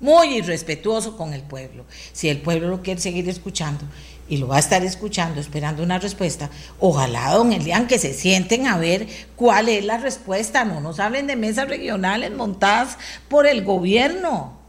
Muy irrespetuoso con el pueblo. Si el pueblo lo quiere seguir escuchando, y lo va a estar escuchando, esperando una respuesta. Ojalá, don Elian, que se sienten a ver cuál es la respuesta. No nos hablen de mesas regionales montadas por el gobierno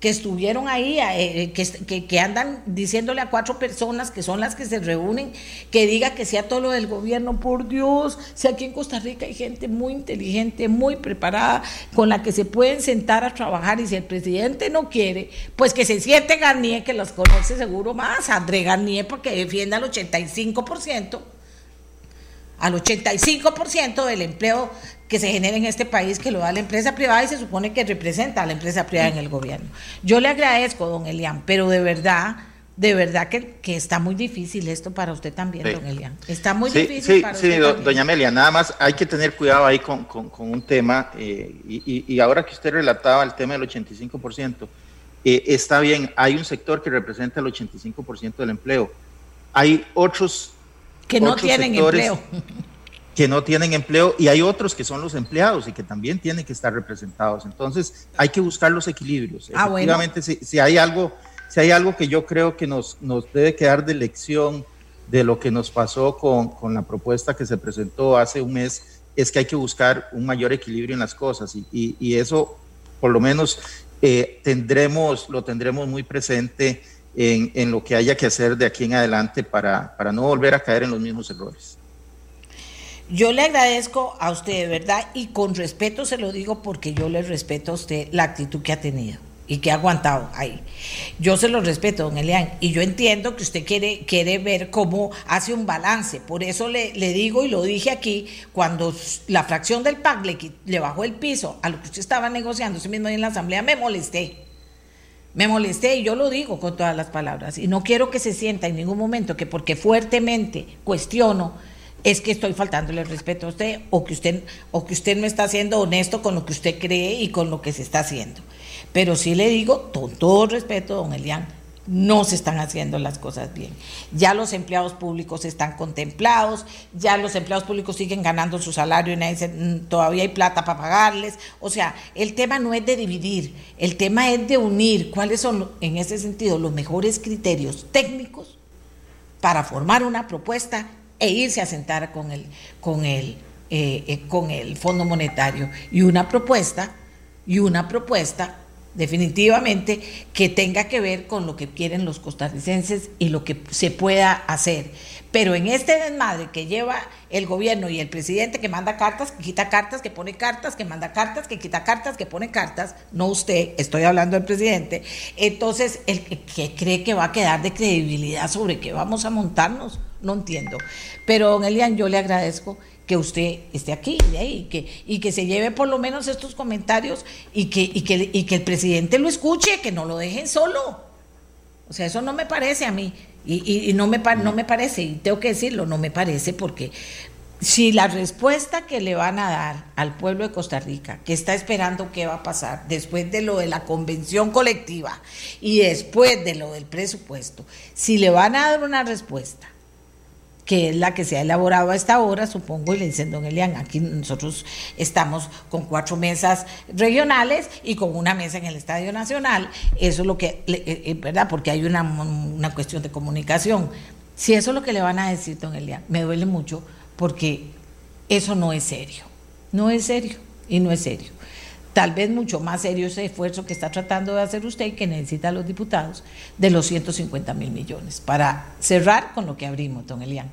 que estuvieron ahí, eh, que, que, andan diciéndole a cuatro personas que son las que se reúnen, que diga que sea todo lo del gobierno, por Dios, si aquí en Costa Rica hay gente muy inteligente, muy preparada, con la que se pueden sentar a trabajar y si el presidente no quiere, pues que se siente Garnier, que los conoce seguro más, André Garnier, porque defiende al 85% al 85% del empleo que se genera en este país que lo da la empresa privada y se supone que representa a la empresa privada en el gobierno. Yo le agradezco, don Elian, pero de verdad, de verdad que, está muy difícil esto para usted también, don Elian. Está muy difícil sí, para sí, usted. Sí, doña Amelia, nada más hay que tener cuidado ahí con, un tema, eh, y, ahora que usted relataba el tema del 85%, eh, está bien, hay un sector que representa el 85% del empleo. Hay otros que no tienen empleo que no tienen empleo y hay otros que son los empleados y que también tienen que estar representados. Entonces hay que buscar los equilibrios. Ah, Efectivamente, si, hay algo, si hay algo que yo creo que nos, nos debe quedar de lección de lo que nos pasó con, con, la propuesta que se presentó hace un mes, es que hay que buscar un mayor equilibrio en las cosas y, y, eso por lo menos eh, tendremos, lo tendremos muy presente en, en, lo que haya que hacer de aquí en adelante para, para no volver a caer en los mismos errores. Yo le agradezco a usted, de verdad, y con respeto se lo digo porque yo le respeto a usted la actitud que ha tenido. y que ha aguantado ahí. Yo se lo respeto, don Elian, y yo entiendo que usted quiere, quiere ver cómo hace un balance. Por eso le, le digo y lo dije aquí, cuando la fracción del PAC le, le bajó el piso a lo que usted estaba negociando, ese mismo en la Asamblea, me molesté. Me molesté y yo lo digo con todas las palabras. Y no quiero que se sienta en ningún momento que porque fuertemente cuestiono es que estoy faltándole el respeto a usted o que usted o que usted no está siendo honesto con lo que usted cree y con lo que se está haciendo. Pero sí le digo, con todo respeto, don Elian, no se están haciendo las cosas bien. Ya los empleados públicos están contemplados, ya los empleados públicos siguen ganando su salario y nadie dice, mm, todavía hay plata para pagarles. O sea, el tema no es de dividir, el tema es de unir cuáles son, en ese sentido, los mejores criterios técnicos para formar una propuesta e irse a sentar con el, con el, eh, eh, con el Fondo Monetario. Y una propuesta, y una propuesta definitivamente que tenga que ver con lo que quieren los costarricenses y lo que se pueda hacer. Pero en este desmadre que lleva el gobierno y el presidente que manda cartas, que quita cartas, que pone cartas, que manda cartas, que quita cartas, que pone cartas, no usted, estoy hablando del presidente, entonces el que cree que va a quedar de credibilidad sobre qué vamos a montarnos, no entiendo. Pero don Elian, yo le agradezco que usted esté aquí y que, y que se lleve por lo menos estos comentarios y que, y que, y que el presidente lo escuche, que no lo dejen solo. O sea, eso no me parece a mí. Y, y, no, me, no me parece, y tengo que decirlo, no me parece porque si la respuesta que le van a dar al pueblo de Costa Rica, que está esperando qué va a pasar después de lo de la convención colectiva y después de lo del presupuesto, si le van a dar una respuesta que es la que se ha elaborado a esta hora, supongo, y le dicen, don Elian, aquí nosotros estamos con cuatro mesas regionales y con una mesa en el Estadio Nacional, eso es lo que, eh, eh, ¿verdad? Porque hay una, una cuestión de comunicación. Si eso es lo que le van a decir, don Elian, me duele mucho porque eso no es serio, no es serio y no es serio tal vez mucho más serio ese esfuerzo que está tratando de hacer usted y que necesita los diputados de los 150 mil millones para cerrar con lo que abrimos, don Elian.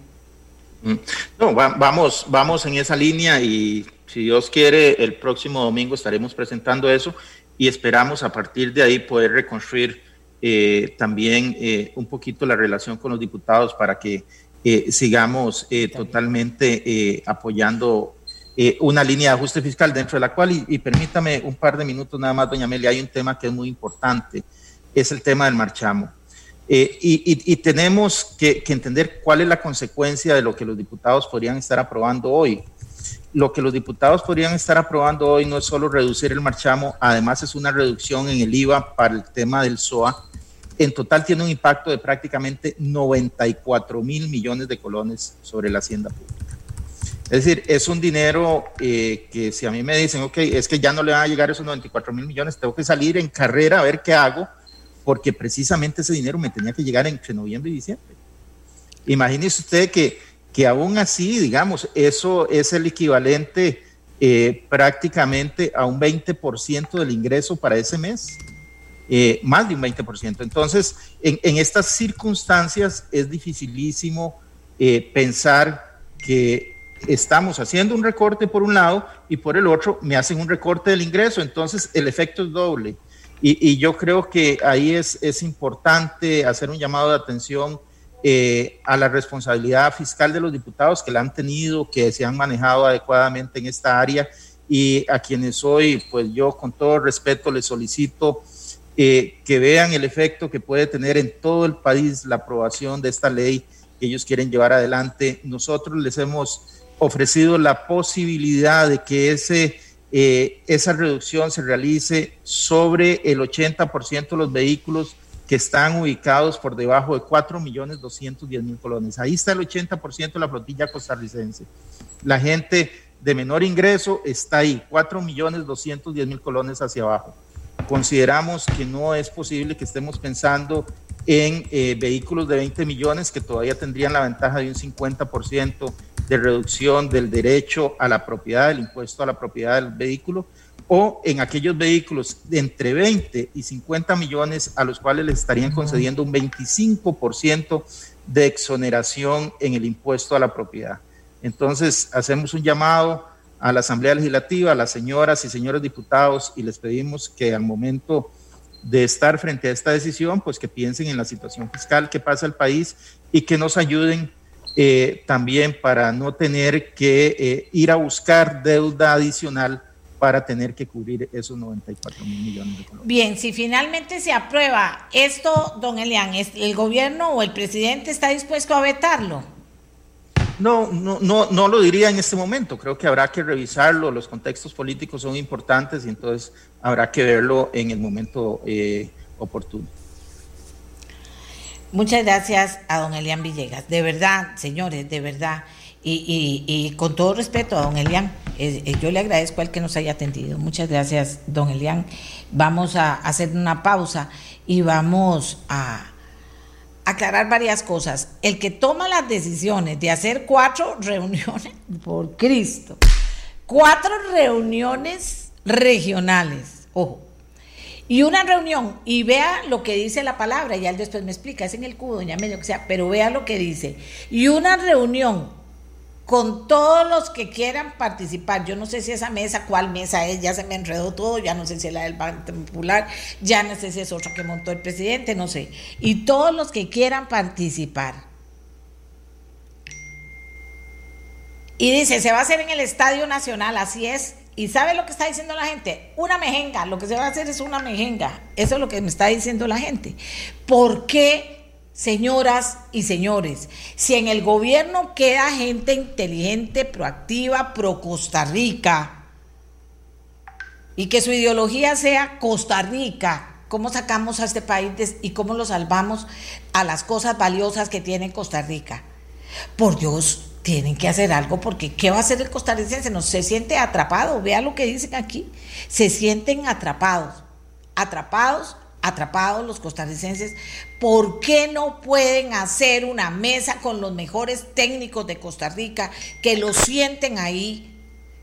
Mm. No, vamos, vamos en esa línea y si Dios quiere, el próximo domingo estaremos presentando eso y esperamos a partir de ahí poder reconstruir eh, también eh, un poquito la relación con los diputados para que eh, sigamos totalmente apoyando una línea de ajuste fiscal dentro de la cual, y, y, permítame un par de minutos nada más, doña Amelia, hay un tema que es muy importante, es el tema del marchamo. Eh, y, tenemos que, entender cuál es la consecuencia de lo que los diputados podrían estar aprobando hoy. Lo que los diputados podrían estar aprobando hoy no es solo reducir el marchamo, además es una reducción en el IVA para el tema del SOA. En total tiene un impacto de prácticamente 94 mil millones de colones sobre la hacienda pública. Es decir, es un dinero eh, que si a mí me dicen, ok, es que ya no le van a llegar esos 94 mil millones, tengo que salir en carrera a ver qué hago porque precisamente ese dinero me tenía que llegar entre noviembre y diciembre. Imagínese usted que, que aún así, digamos, eso es el equivalente eh, prácticamente a un 20% del ingreso para ese mes, eh, más de un 20%. Entonces, en, estas circunstancias es dificilísimo pensar que estamos haciendo un recorte por un lado y por el otro me hacen un recorte del ingreso, entonces el efecto es doble. Y, yo creo que ahí es, es, importante hacer un llamado de atención eh, a la responsabilidad fiscal de los diputados que la han tenido, que se han manejado adecuadamente en esta área y a quienes hoy, pues yo con todo respeto les solicito eh, que vean el efecto que puede tener en todo el país la aprobación de esta ley que ellos quieren llevar adelante. Nosotros les hemos ofrecido la posibilidad de que ese eh, esa reducción se realice sobre el 80% de los vehículos que están ubicados por debajo de 4.210.000 colones. Ahí está el 80% de la flotilla costarricense. La gente de menor ingreso está ahí, 4.210.000 colones hacia abajo. Consideramos que no es posible que estemos pensando en eh, vehículos de 20 millones que todavía tendrían la ventaja de un 50% de reducción del derecho a la propiedad, del impuesto a la propiedad del vehículo, o en aquellos vehículos de entre 20 y 50 millones a los cuales les estarían concediendo un 25% de exoneración en el impuesto a la propiedad. Entonces, hacemos un llamado a la Asamblea Legislativa, a las señoras y señores diputados, y les pedimos que al momento de estar frente a esta decisión, pues que piensen en la situación fiscal que pasa el país y que nos ayuden eh, también para no tener que eh, ir a buscar deuda adicional para tener que cubrir esos 94 mil millones de dólares. Bien, si finalmente se aprueba esto, don Elian, ¿el gobierno o el presidente está dispuesto a vetarlo? No, no, no, no lo diría en este momento. Creo que habrá que revisarlo. Los contextos políticos son importantes y entonces habrá que verlo en el momento eh, oportuno. Muchas gracias a don Elian Villegas. De verdad, señores, de verdad. Y, con todo respeto a don Elian, eh, eh, yo le agradezco al que nos haya atendido. Muchas gracias, don Elian. Vamos a hacer una pausa y vamos a aclarar varias cosas. El que toma las decisiones de hacer cuatro reuniones, por Cristo, cuatro reuniones regionales, ojo, y una reunión, y vea lo que dice la palabra, y él después me explica, es en el cubo, doña Medio, que sea, pero vea lo que dice, y una reunión con todos los que quieran participar. Yo no sé si esa mesa, cuál mesa es, ya se me enredó todo, ya no sé si es la del Banco Popular, ya no sé si es otra que montó el presidente, no sé. Y todos los que quieran participar. Y dice, se va a hacer en el Estadio Nacional, así es. ¿Y sabe lo que está diciendo la gente? Una mejenga, lo que se va a hacer es una mejenga. Eso es lo que me está diciendo la gente. ¿Por qué? Señoras y señores, si en el gobierno queda gente inteligente, proactiva, pro Costa Rica, y que su ideología sea Costa Rica, ¿cómo sacamos a este país y cómo lo salvamos a las cosas valiosas que tiene Costa Rica? Por Dios, tienen que hacer algo porque ¿qué va a hacer el costarricense? No se siente atrapado, vea lo que dicen aquí, se sienten atrapados, atrapados atrapados los costarricenses, ¿por qué no pueden hacer una mesa con los mejores técnicos de Costa Rica que lo sienten ahí?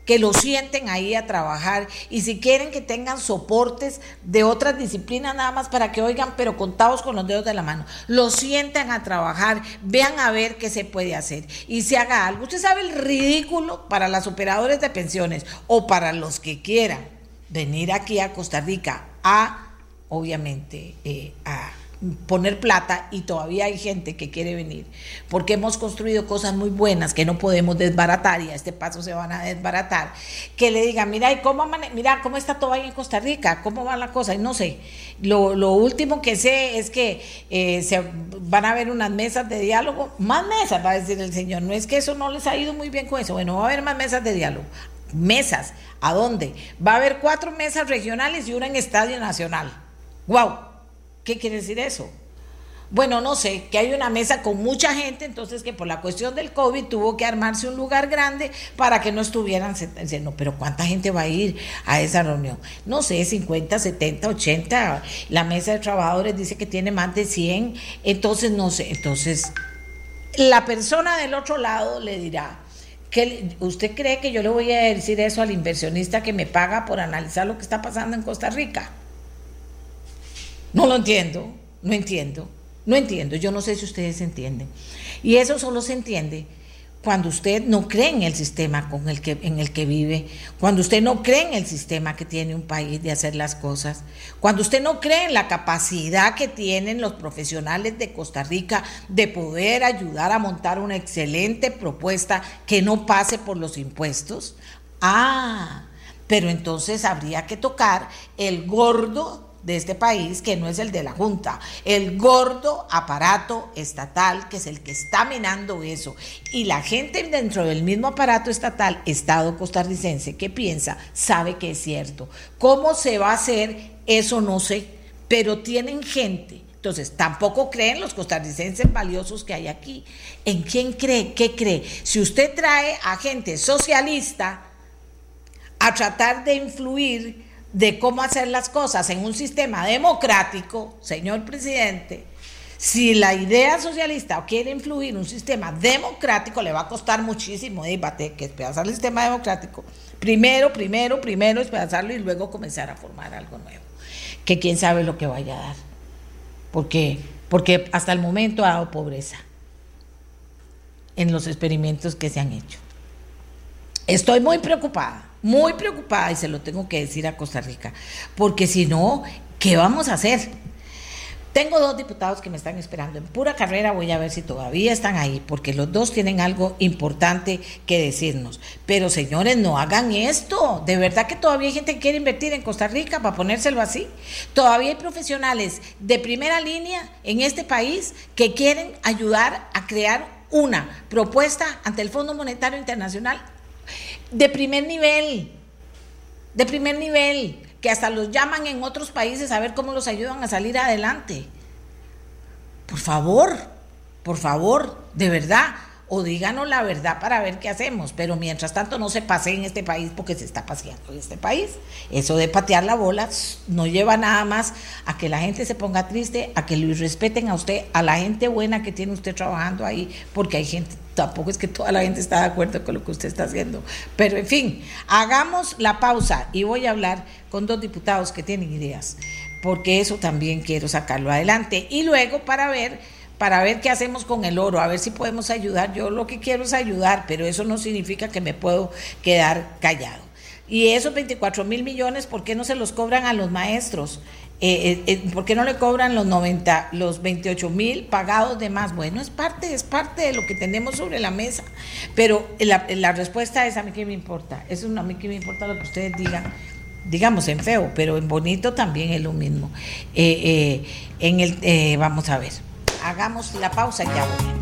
que lo sienten ahí a trabajar y si quieren que tengan soportes de otras disciplinas nada más para que oigan, pero contados con los dedos de la mano, lo sientan a trabajar, vean a ver qué se puede hacer y se haga algo. Usted sabe el ridículo para las operadores de pensiones o para los que quieran venir aquí a Costa Rica a obviamente, eh, a poner plata y todavía hay gente que quiere venir, porque hemos construido cosas muy buenas que no podemos desbaratar y a este paso se van a desbaratar, que le digan, mira, ¿y cómo, mira cómo está todo ahí en Costa Rica? ¿Cómo va la cosa? Y no sé, lo, último que sé es que eh, se van a haber unas mesas de diálogo, más mesas, va a decir el señor, no es que eso no les ha ido muy bien con eso, bueno, va a haber más mesas de diálogo, mesas, ¿a dónde? Va a haber cuatro mesas regionales y una en Estadio Nacional ¡Wow! ¿Qué quiere decir eso? Bueno, no sé, que hay una mesa con mucha gente, entonces que por la cuestión del COVID tuvo que armarse un lugar grande para que no estuvieran no, pero ¿cuánta gente va a ir a esa reunión? No sé, 50, 70, 80, la mesa de trabajadores dice que tiene más de 100, entonces no sé, entonces la persona del otro lado le dirá, que ¿usted cree que yo le voy a decir eso al inversionista que me paga por analizar lo que está pasando en Costa Rica? No lo entiendo, no entiendo, no entiendo. Yo no sé si ustedes entienden. Y eso solo se entiende cuando usted no cree en el sistema con el que, en el que vive, cuando usted no cree en el sistema que tiene un país de hacer las cosas, cuando usted no cree en la capacidad que tienen los profesionales de Costa Rica de poder ayudar a montar una excelente propuesta que no pase por los impuestos. Ah, pero entonces habría que tocar el gordo de este país que no es el de la Junta, el gordo aparato estatal que es el que está minando eso. Y la gente dentro del mismo aparato estatal, Estado costarricense, que piensa, sabe que es cierto. ¿Cómo se va a hacer? Eso no sé, pero tienen gente. Entonces, tampoco creen los costarricenses valiosos que hay aquí. ¿En quién cree? ¿Qué cree? Si usted trae a gente socialista a tratar de influir de cómo hacer las cosas en un sistema democrático, señor presidente, si la idea socialista quiere influir en un sistema democrático, le va a costar muchísimo debate que despedazar el sistema democrático. Primero, primero, primero despedazarlo y luego comenzar a formar algo nuevo. Que quién sabe lo que vaya a dar. Porque, porque hasta el momento ha dado pobreza en los experimentos que se han hecho. Estoy muy preocupada muy preocupada y se lo tengo que decir a Costa Rica, porque si no, ¿Qué vamos a hacer? Tengo dos diputados que me están esperando en pura carrera, voy a ver si todavía están ahí, porque los dos tienen algo importante que decirnos. Pero señores, no hagan esto. De verdad que todavía hay gente que quiere invertir en Costa Rica para ponérselo así. Todavía hay profesionales de primera línea en este país que quieren ayudar a crear una propuesta ante el Fondo Monetario Internacional de primer nivel, de primer nivel que hasta los llaman en otros países a ver cómo los ayudan a salir adelante. Por favor, por favor, de verdad, o díganos la verdad para ver qué hacemos, pero mientras tanto no se pase en este país porque se está paseando en este país. Eso de patear la bola no lleva nada más a que la gente se ponga triste, a que lo respeten a usted, a la gente buena que tiene usted trabajando ahí, porque hay gente tampoco es que toda la gente está de acuerdo con lo que usted está haciendo. Pero en fin, hagamos la pausa y voy a hablar con dos diputados que tienen ideas, porque eso también quiero sacarlo adelante. Y luego para ver para ver qué hacemos con el oro, a ver si podemos ayudar. Yo lo que quiero es ayudar, pero eso no significa que me puedo quedar callado. Y esos 24 mil millones, ¿por qué no se los cobran a los maestros? Eh, eh, eh, ¿por qué no le cobran los 90, los 28 mil pagados de más? Bueno, es parte, es parte de lo que tenemos sobre la mesa, pero la, respuesta es a mí que me importa, eso a mí que me importa lo que ustedes digan, digamos en feo, pero en bonito también es lo mismo. en el, vamos a ver, hagamos la pausa y ya volvemos.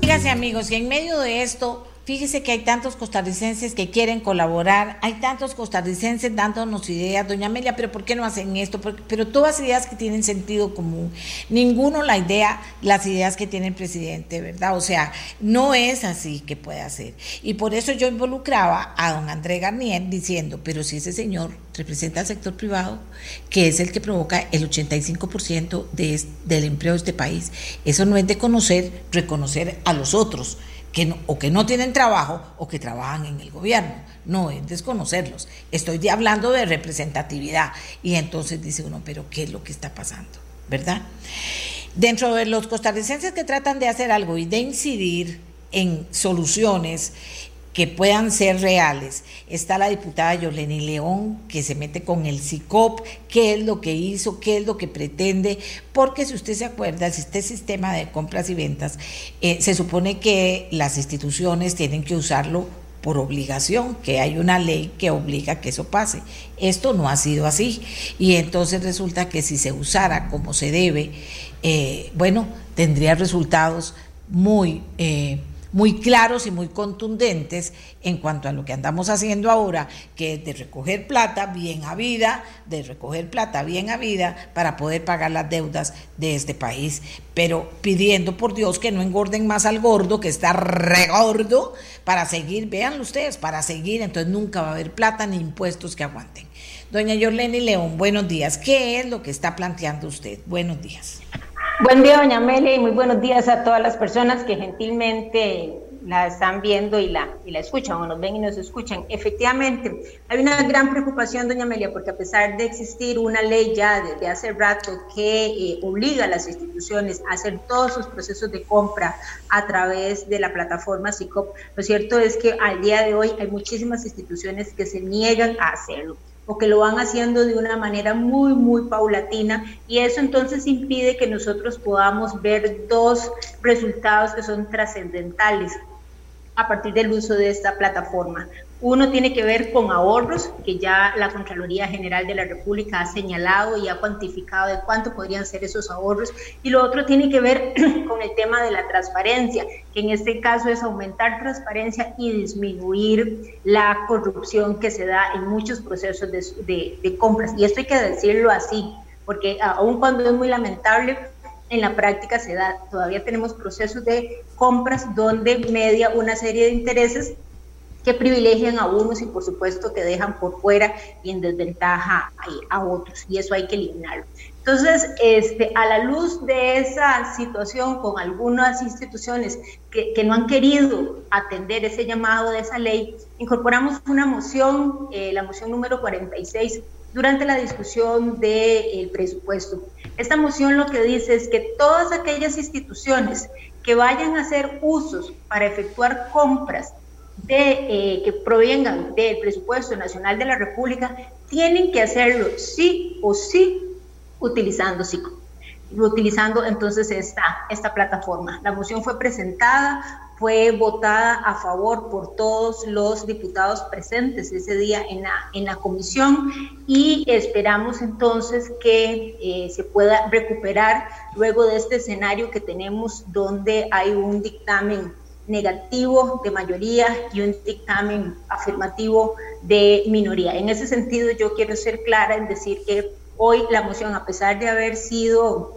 Fíjense amigos, y en medio de esto Fíjese que hay tantos costarricenses que quieren colaborar, hay tantos costarricenses dándonos ideas, doña Amelia, pero ¿por qué no hacen esto? Pero todas ideas que tienen sentido común, ninguno la idea, las ideas que tiene el presidente, ¿verdad? O sea, no es así que puede hacer. Y por eso yo involucraba a don André Garnier diciendo, pero si ese señor representa al sector privado, que es el que provoca el 85% de, del empleo de este país, eso no es de conocer, reconocer a los otros que o que no tienen trabajo o que trabajan en el gobierno. No es desconocerlos. Estoy hablando de representatividad. Y entonces dice uno, pero ¿qué es lo que está pasando? ¿Verdad? Dentro de los costarricenses que tratan de hacer algo y de incidir en soluciones que puedan ser reales. Está la diputada Yoleni León, que se mete con el CICOP, qué es lo que hizo, qué es lo que pretende, porque si usted se acuerda, este sistema de compras y ventas, eh, se supone que las instituciones tienen que usarlo por obligación, que hay una ley que obliga que eso pase. Esto no ha sido así. Y entonces resulta que si se usara como se debe, eh, bueno, tendría resultados muy... Eh, muy claros y muy contundentes en cuanto a lo que andamos haciendo ahora, que es de recoger plata bien a vida, de recoger plata bien a vida para poder pagar las deudas de este país, pero pidiendo por Dios que no engorden más al gordo, que está regordo, para seguir, véanlo ustedes, para seguir, entonces nunca va a haber plata ni impuestos que aguanten. Doña Yorleni León, buenos días. ¿Qué es lo que está planteando usted? Buenos días. Buen día, doña Amelia, y muy buenos días a todas las personas que gentilmente la están viendo y la, y la escuchan, o nos ven y nos escuchan. Efectivamente, hay una gran preocupación, doña Amelia, porque a pesar de existir una ley ya desde hace rato que eh, obliga a las instituciones a hacer todos sus procesos de compra a través de la plataforma SICOP, lo cierto es que al día de hoy hay muchísimas instituciones que se niegan a hacerlo o que lo van haciendo de una manera muy, muy paulatina y eso entonces impide que nosotros podamos ver dos resultados que son trascendentales a partir del uso de esta plataforma. Uno tiene que ver con ahorros, que ya la Contraloría General de la República ha señalado y ha cuantificado de cuánto podrían ser esos ahorros. Y lo otro tiene que ver con el tema de la transparencia, que en este caso es aumentar transparencia y disminuir la corrupción que se da en muchos procesos de, de compras. Y esto hay que decirlo así, porque aun cuando es muy lamentable, en la práctica se da. Todavía tenemos procesos de compras donde media una serie de intereses que privilegian a unos y por supuesto que dejan por fuera y en desventaja a, otros y eso hay que eliminarlo. Entonces, este, a la luz de esa situación con algunas instituciones que, que no han querido atender ese llamado de esa ley, incorporamos una moción, eh, la moción número 46, durante la discusión del presupuesto. Esta moción lo que dice es que todas aquellas instituciones que vayan a hacer usos para efectuar compras de, eh, que provengan del presupuesto nacional de la República tienen que hacerlo sí o sí utilizando SICO utilizando entonces esta, esta plataforma. La moción fue presentada, fue votada a favor por todos los diputados presentes ese día en la, en la comisión y esperamos entonces que eh, se pueda recuperar luego de este escenario que tenemos donde hay un dictamen negativo de mayoría y un dictamen afirmativo de minoría. En ese sentido yo quiero ser clara en decir que hoy la moción, a pesar de haber sido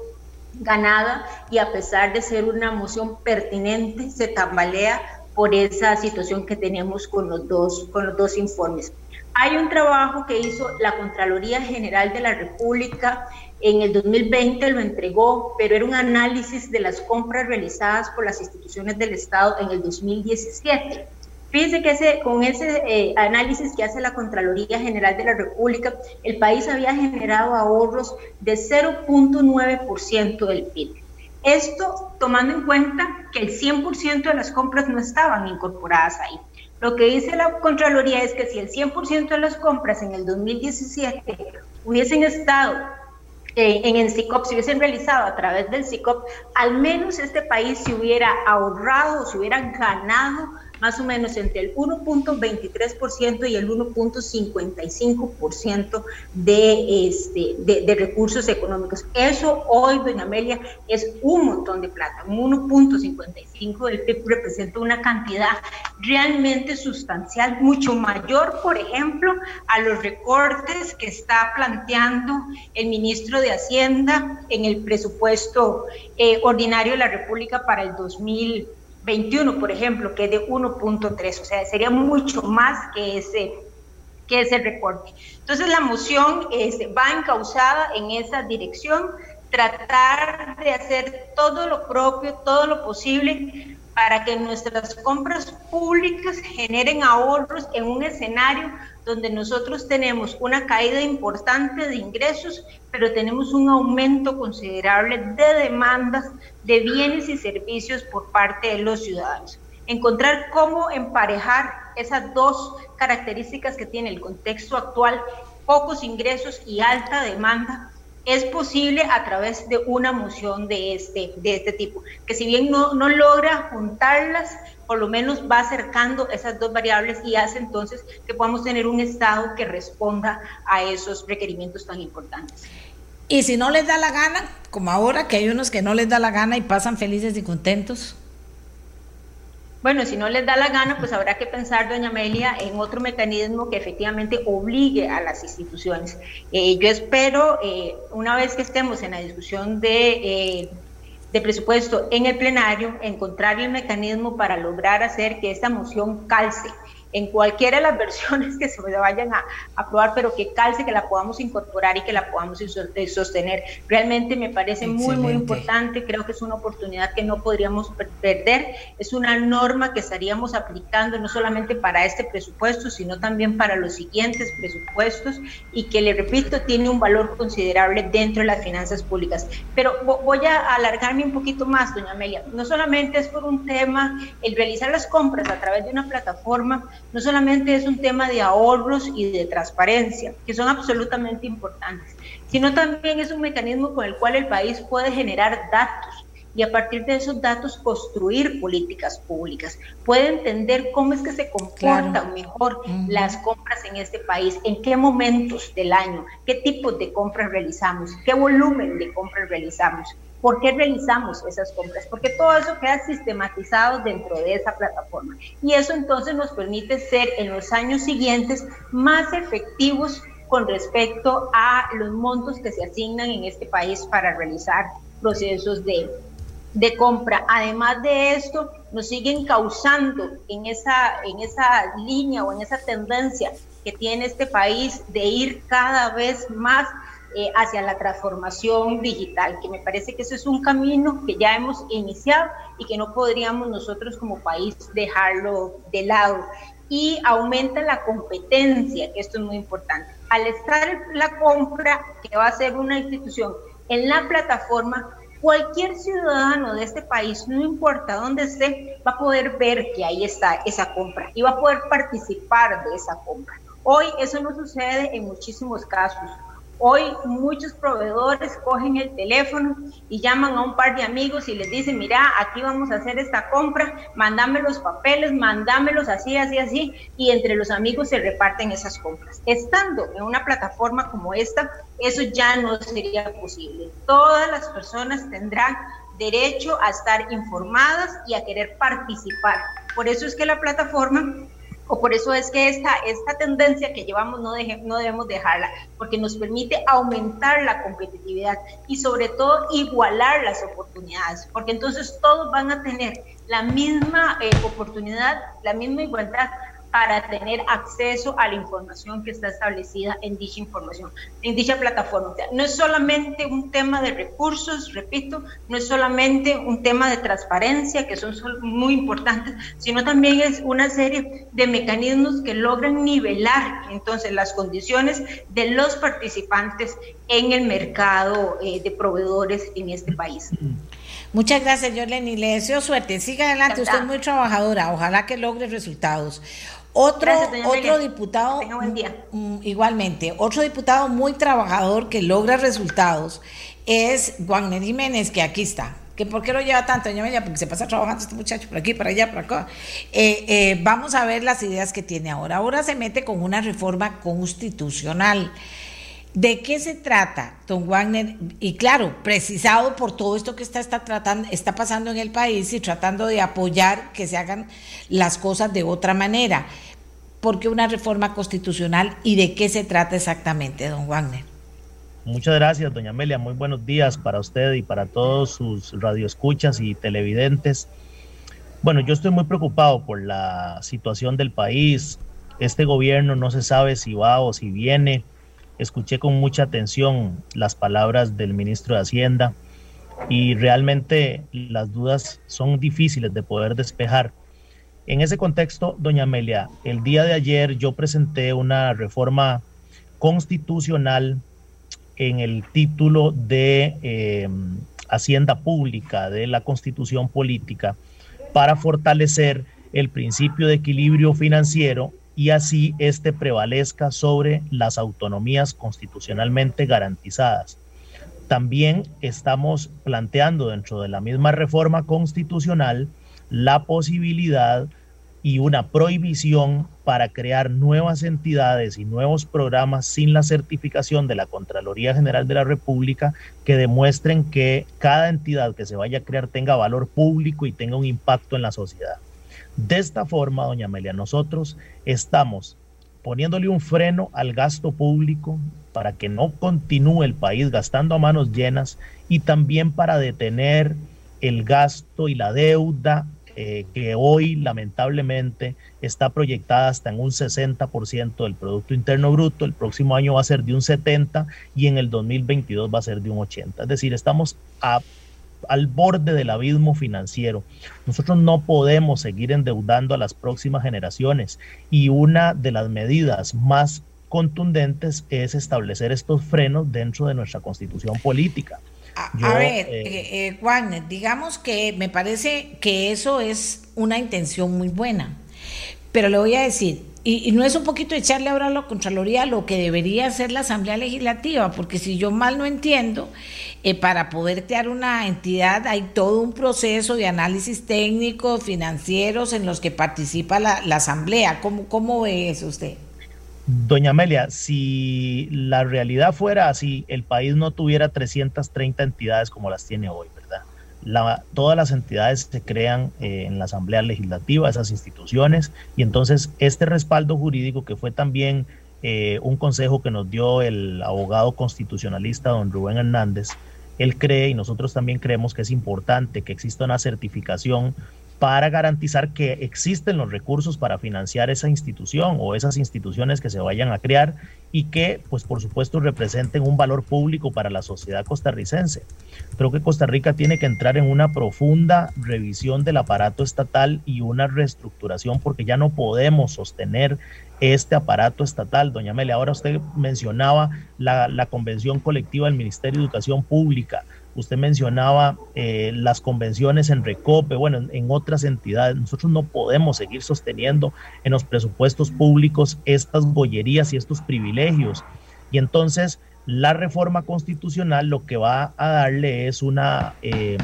ganada y a pesar de ser una moción pertinente, se tambalea por esa situación que tenemos con los dos, con los dos informes. Hay un trabajo que hizo la Contraloría General de la República en el 2020, lo entregó, pero era un análisis de las compras realizadas por las instituciones del Estado en el 2017. Fíjense que ese, con ese eh, análisis que hace la Contraloría General de la República, el país había generado ahorros de 0.9% del PIB. Esto tomando en cuenta que el 100% de las compras no estaban incorporadas ahí. Lo que dice la Contraloría es que si el 100% de las compras en el 2017 hubiesen estado en el SICOP, se hubiesen realizado a través del SICOP, al menos este país se hubiera ahorrado, se hubiera ganado más o menos entre el 1.23% y el 1.55% de, este, de, recursos económicos. Eso hoy, doña Amelia, es un montón de plata. Un 1.55 del PIB representa una cantidad realmente sustancial, mucho mayor, por ejemplo, a los recortes que está planteando el ministro de Hacienda en el presupuesto eh, ordinario de la República para el 2020 21, por ejemplo, que es de 1.3, o sea, sería mucho más que ese, que ese recorte. Entonces, la moción este, va encausada en esa dirección, tratar de hacer todo lo propio, todo lo posible para que nuestras compras públicas generen ahorros en un escenario donde nosotros tenemos una caída importante de ingresos, pero tenemos un aumento considerable de demandas de bienes y servicios por parte de los ciudadanos. Encontrar cómo emparejar esas dos características que tiene el contexto actual, pocos ingresos y alta demanda, es posible a través de una moción de este, de este tipo, que si bien no, no logra juntarlas, por lo menos va acercando esas dos variables y hace entonces que podamos tener un Estado que responda a esos requerimientos tan importantes. Y si no les da la gana, como ahora que hay unos que no les da la gana y pasan felices y contentos. Bueno, si no les da la gana, pues habrá que pensar, doña Amelia, en otro mecanismo que efectivamente obligue a las instituciones. Eh, yo espero, eh, una vez que estemos en la discusión de eh, de presupuesto en el plenario, encontrar el mecanismo para lograr hacer que esta moción calce en cualquiera de las versiones que se vayan a aprobar, pero que calce, que la podamos incorporar y que la podamos sostener. Realmente me parece muy, muy importante, creo que es una oportunidad que no podríamos perder, es una norma que estaríamos aplicando no solamente para este presupuesto, sino también para los siguientes presupuestos y que, le repito, tiene un valor considerable dentro de las finanzas públicas. Pero voy a alargarme un poquito más, doña Amelia, no solamente es por un tema el realizar las compras a través de una plataforma, no solamente es un tema de ahorros y de transparencia, que son absolutamente importantes, sino también es un mecanismo con el cual el país puede generar datos y a partir de esos datos construir políticas públicas. Puede entender cómo es que se comportan mejor las compras en este país, en qué momentos del año, qué tipos de compras realizamos, qué volumen de compras realizamos. ¿Por qué realizamos esas compras? Porque todo eso queda sistematizado dentro de esa plataforma. Y eso entonces nos permite ser en los años siguientes más efectivos con respecto a los montos que se asignan en este país para realizar procesos de, de compra. Además de esto, nos siguen causando en esa, en esa línea o en esa tendencia que tiene este país de ir cada vez más eh, hacia la transformación digital, que me parece que ese es un camino que ya hemos iniciado y que no podríamos nosotros como país dejarlo de lado. Y aumenta la competencia, que esto es muy importante. Al estar la compra, que va a ser una institución en la plataforma, Cualquier ciudadano de este país, no importa dónde esté, va a poder ver que ahí está esa compra y va a poder participar de esa compra. Hoy eso no sucede en muchísimos casos. Hoy muchos proveedores cogen el teléfono y llaman a un par de amigos y les dicen, mira, aquí vamos a hacer esta compra, mándame los papeles, mándamelos así, así, así, y entre los amigos se reparten esas compras. Estando en una plataforma como esta, eso ya no sería posible. Todas las personas tendrán derecho a estar informadas y a querer participar. Por eso es que la plataforma o por eso es que esta, esta tendencia que llevamos no, no debemos dejarla, porque nos permite aumentar la competitividad y sobre todo igualar las oportunidades, porque entonces todos van a tener la misma eh, oportunidad, la misma igualdad para tener acceso a la información que está establecida en dicha información, en dicha plataforma. no es solamente un tema de recursos, repito, no es solamente un tema de transparencia, que son muy importantes, sino también es una serie de mecanismos que logran nivelar entonces las condiciones de los participantes en el mercado eh, de proveedores en este país. Muchas gracias, Yoleni. Le deseo suerte. Siga adelante. Usted es muy trabajadora. Ojalá que logre resultados. Otro, otro diputado, igualmente, otro diputado muy trabajador que logra resultados es Wagner Jiménez, que aquí está. ¿Que ¿Por qué lo lleva tanto, doña Amelia? Porque se pasa trabajando este muchacho por aquí, por allá, por acá. Eh, eh, vamos a ver las ideas que tiene ahora. Ahora se mete con una reforma constitucional. ¿De qué se trata, don Wagner? Y claro, precisado por todo esto que está, está, tratando, está pasando en el país y tratando de apoyar que se hagan las cosas de otra manera. ¿Por qué una reforma constitucional y de qué se trata exactamente, don Wagner? Muchas gracias, doña Amelia. Muy buenos días para usted y para todos sus radioescuchas y televidentes. Bueno, yo estoy muy preocupado por la situación del país. Este gobierno no se sabe si va o si viene. Escuché con mucha atención las palabras del ministro de Hacienda y realmente las dudas son difíciles de poder despejar. En ese contexto, doña Amelia, el día de ayer yo presenté una reforma constitucional en el título de eh, Hacienda Pública de la Constitución Política para fortalecer el principio de equilibrio financiero y así este prevalezca sobre las autonomías constitucionalmente garantizadas. También estamos planteando dentro de la misma reforma constitucional la posibilidad y una prohibición para crear nuevas entidades y nuevos programas sin la certificación de la Contraloría General de la República que demuestren que cada entidad que se vaya a crear tenga valor público y tenga un impacto en la sociedad. De esta forma, doña Amelia, nosotros estamos poniéndole un freno al gasto público para que no continúe el país gastando a manos llenas y también para detener el gasto y la deuda eh, que hoy lamentablemente está proyectada hasta en un 60% del Producto Interno Bruto, el próximo año va a ser de un 70% y en el 2022 va a ser de un 80%. Es decir, estamos al borde del abismo financiero. Nosotros no podemos seguir endeudando a las próximas generaciones y una de las medidas más contundentes es establecer estos frenos dentro de nuestra constitución política. A, ver, eh, eh, eh, Juan, digamos que me parece que eso es una intención muy buena, pero le voy a decir, y, no es un poquito echarle ahora a la Contraloría lo que debería hacer la Asamblea Legislativa, porque si yo mal no entiendo, para poder crear una entidad hay todo un proceso de análisis técnico, financieros en los que participa la, la Asamblea. ¿Cómo, ¿Cómo ve eso usted? Doña Amelia, si la realidad fuera así, el país no tuviera 330 entidades como las tiene hoy, todas las entidades se crean eh, en la Asamblea Legislativa, esas instituciones, y entonces este respaldo jurídico que fue también eh, un consejo que nos dio el abogado constitucionalista don Rubén Hernández, él cree y nosotros también creemos que es importante que exista una certificación para garantizar que existen los recursos para financiar esa institución o esas instituciones que se vayan a crear y que, pues por supuesto, representen un valor público para la sociedad costarricense. Creo que Costa Rica tiene que entrar en una profunda revisión del aparato estatal y una reestructuración porque ya no podemos sostener este aparato estatal. Doña Amelia, ahora usted mencionaba la convención colectiva del Ministerio de Educación Pública Usted mencionaba eh, las convenciones en Recope, bueno, en, otras entidades. Nosotros no podemos seguir sosteniendo en los presupuestos públicos estas bollerías y estos privilegios. Y entonces la reforma constitucional lo que va a darle es una eh,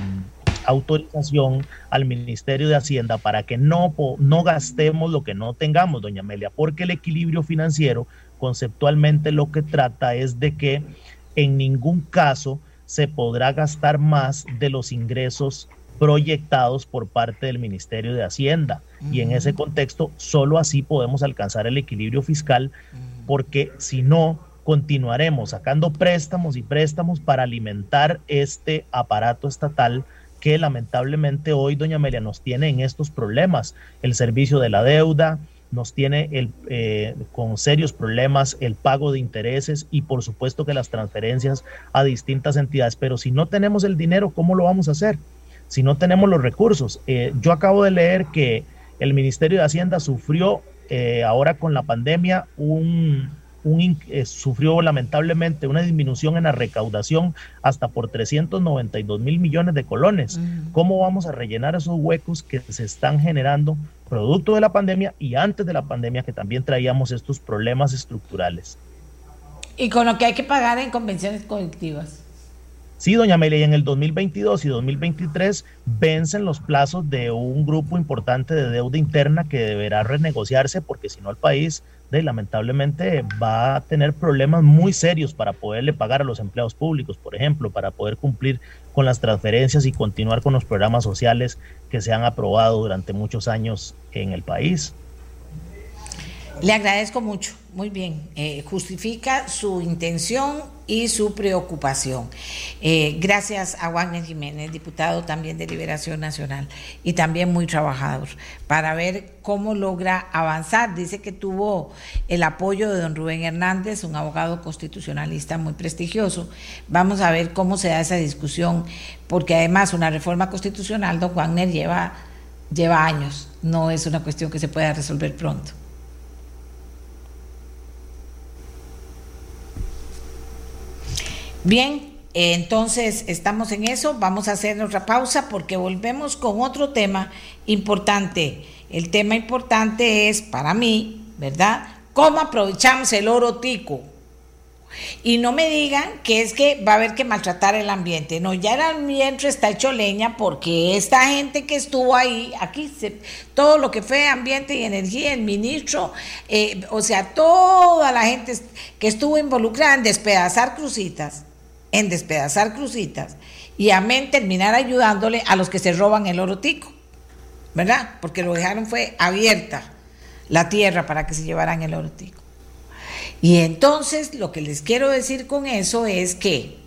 autorización al Ministerio de Hacienda para que no, no gastemos lo que no tengamos, doña Amelia, porque el equilibrio financiero conceptualmente lo que trata es de que en ningún caso se podrá gastar más de los ingresos proyectados por parte del Ministerio de Hacienda. Y en ese contexto, solo así podemos alcanzar el equilibrio fiscal, porque si no, continuaremos sacando préstamos y préstamos para alimentar este aparato estatal que lamentablemente hoy, doña Amelia, nos tiene en estos problemas. El servicio de la deuda nos tiene el, eh, con serios problemas el pago de intereses y por supuesto que las transferencias a distintas entidades. Pero si no tenemos el dinero, ¿cómo lo vamos a hacer? Si no tenemos los recursos. Eh, yo acabo de leer que el Ministerio de Hacienda sufrió eh, ahora con la pandemia un, eh, sufrió lamentablemente una disminución en la recaudación hasta por 392 mil millones de colones. ¿Cómo vamos a rellenar esos huecos que se están generando producto de la pandemia y antes de la pandemia que también traíamos estos problemas estructurales? Y con lo que hay que pagar en convenciones colectivas. Sí, doña Amelia, en el 2022 y 2023 vencen los plazos de un grupo importante de deuda interna que deberá renegociarse porque si no el país lamentablemente va a tener problemas muy serios para poderle pagar a los empleados públicos, por ejemplo, para poder cumplir con las transferencias y continuar con los programas sociales que se han aprobado durante muchos años en el país. Le agradezco mucho, muy bien. Eh, justifica su intención y su preocupación. Eh, gracias a Wagner Jiménez, diputado también de Liberación Nacional y también muy trabajador, para ver cómo logra avanzar. Dice que tuvo el apoyo de don Rubén Hernández, un abogado constitucionalista muy prestigioso. Vamos a ver cómo se da esa discusión, porque además una reforma constitucional, don Wagner, lleva, lleva años, no es una cuestión que se pueda resolver pronto. Bien, entonces estamos en eso, vamos a hacer otra pausa porque volvemos con otro tema importante. El tema importante es para mí, ¿verdad? ¿Cómo aprovechamos el oro tico? Y no me digan que es que va a haber que maltratar el ambiente. No, ya el ambiente está hecho leña porque esta gente que estuvo ahí, aquí, todo lo que fue ambiente y energía, el ministro, eh, o sea, toda la gente que estuvo involucrada en despedazar crucitas, en despedazar crucitas y amén terminar ayudándole a los que se roban el oro tico, ¿verdad? Porque lo dejaron fue abierta la tierra para que se llevaran el oro tico. Y entonces lo que les quiero decir con eso es que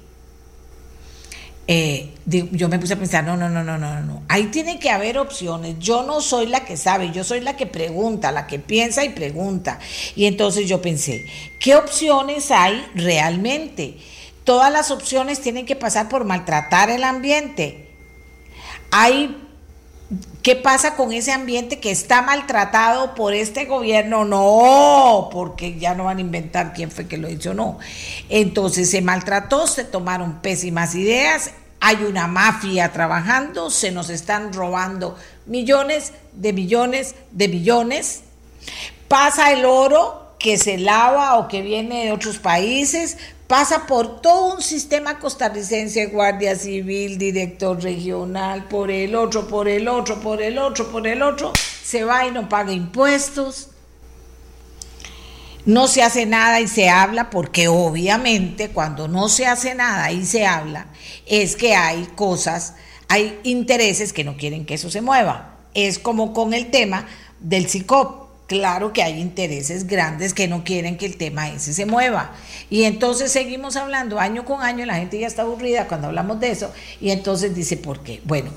eh, yo me puse a pensar, no, no, no, no, no, no, ahí tiene que haber opciones. Yo no soy la que sabe, yo soy la que pregunta, la que piensa y pregunta. Y entonces yo pensé, ¿qué opciones hay realmente? Todas las opciones tienen que pasar por maltratar el ambiente. Hay ¿Qué pasa con ese ambiente que está maltratado por este gobierno? No, porque ya no van a inventar quién fue que lo hizo, no. Entonces se maltrató, se tomaron pésimas ideas, hay una mafia trabajando, se nos están robando millones de millones de millones. Pasa el oro que se lava o que viene de otros países, pasa por todo un sistema costarricense, Guardia Civil, director regional, por el otro, por el otro, por el otro, por el otro, se va y no paga impuestos. No se hace nada y se habla porque obviamente cuando no se hace nada y se habla es que hay cosas, hay intereses que no quieren que eso se mueva. Es como con el tema del CICOP Claro que hay intereses grandes que no quieren que el tema ese se mueva. Y entonces seguimos hablando año con año, la gente ya está aburrida cuando hablamos de eso, y entonces dice, ¿por qué? Bueno,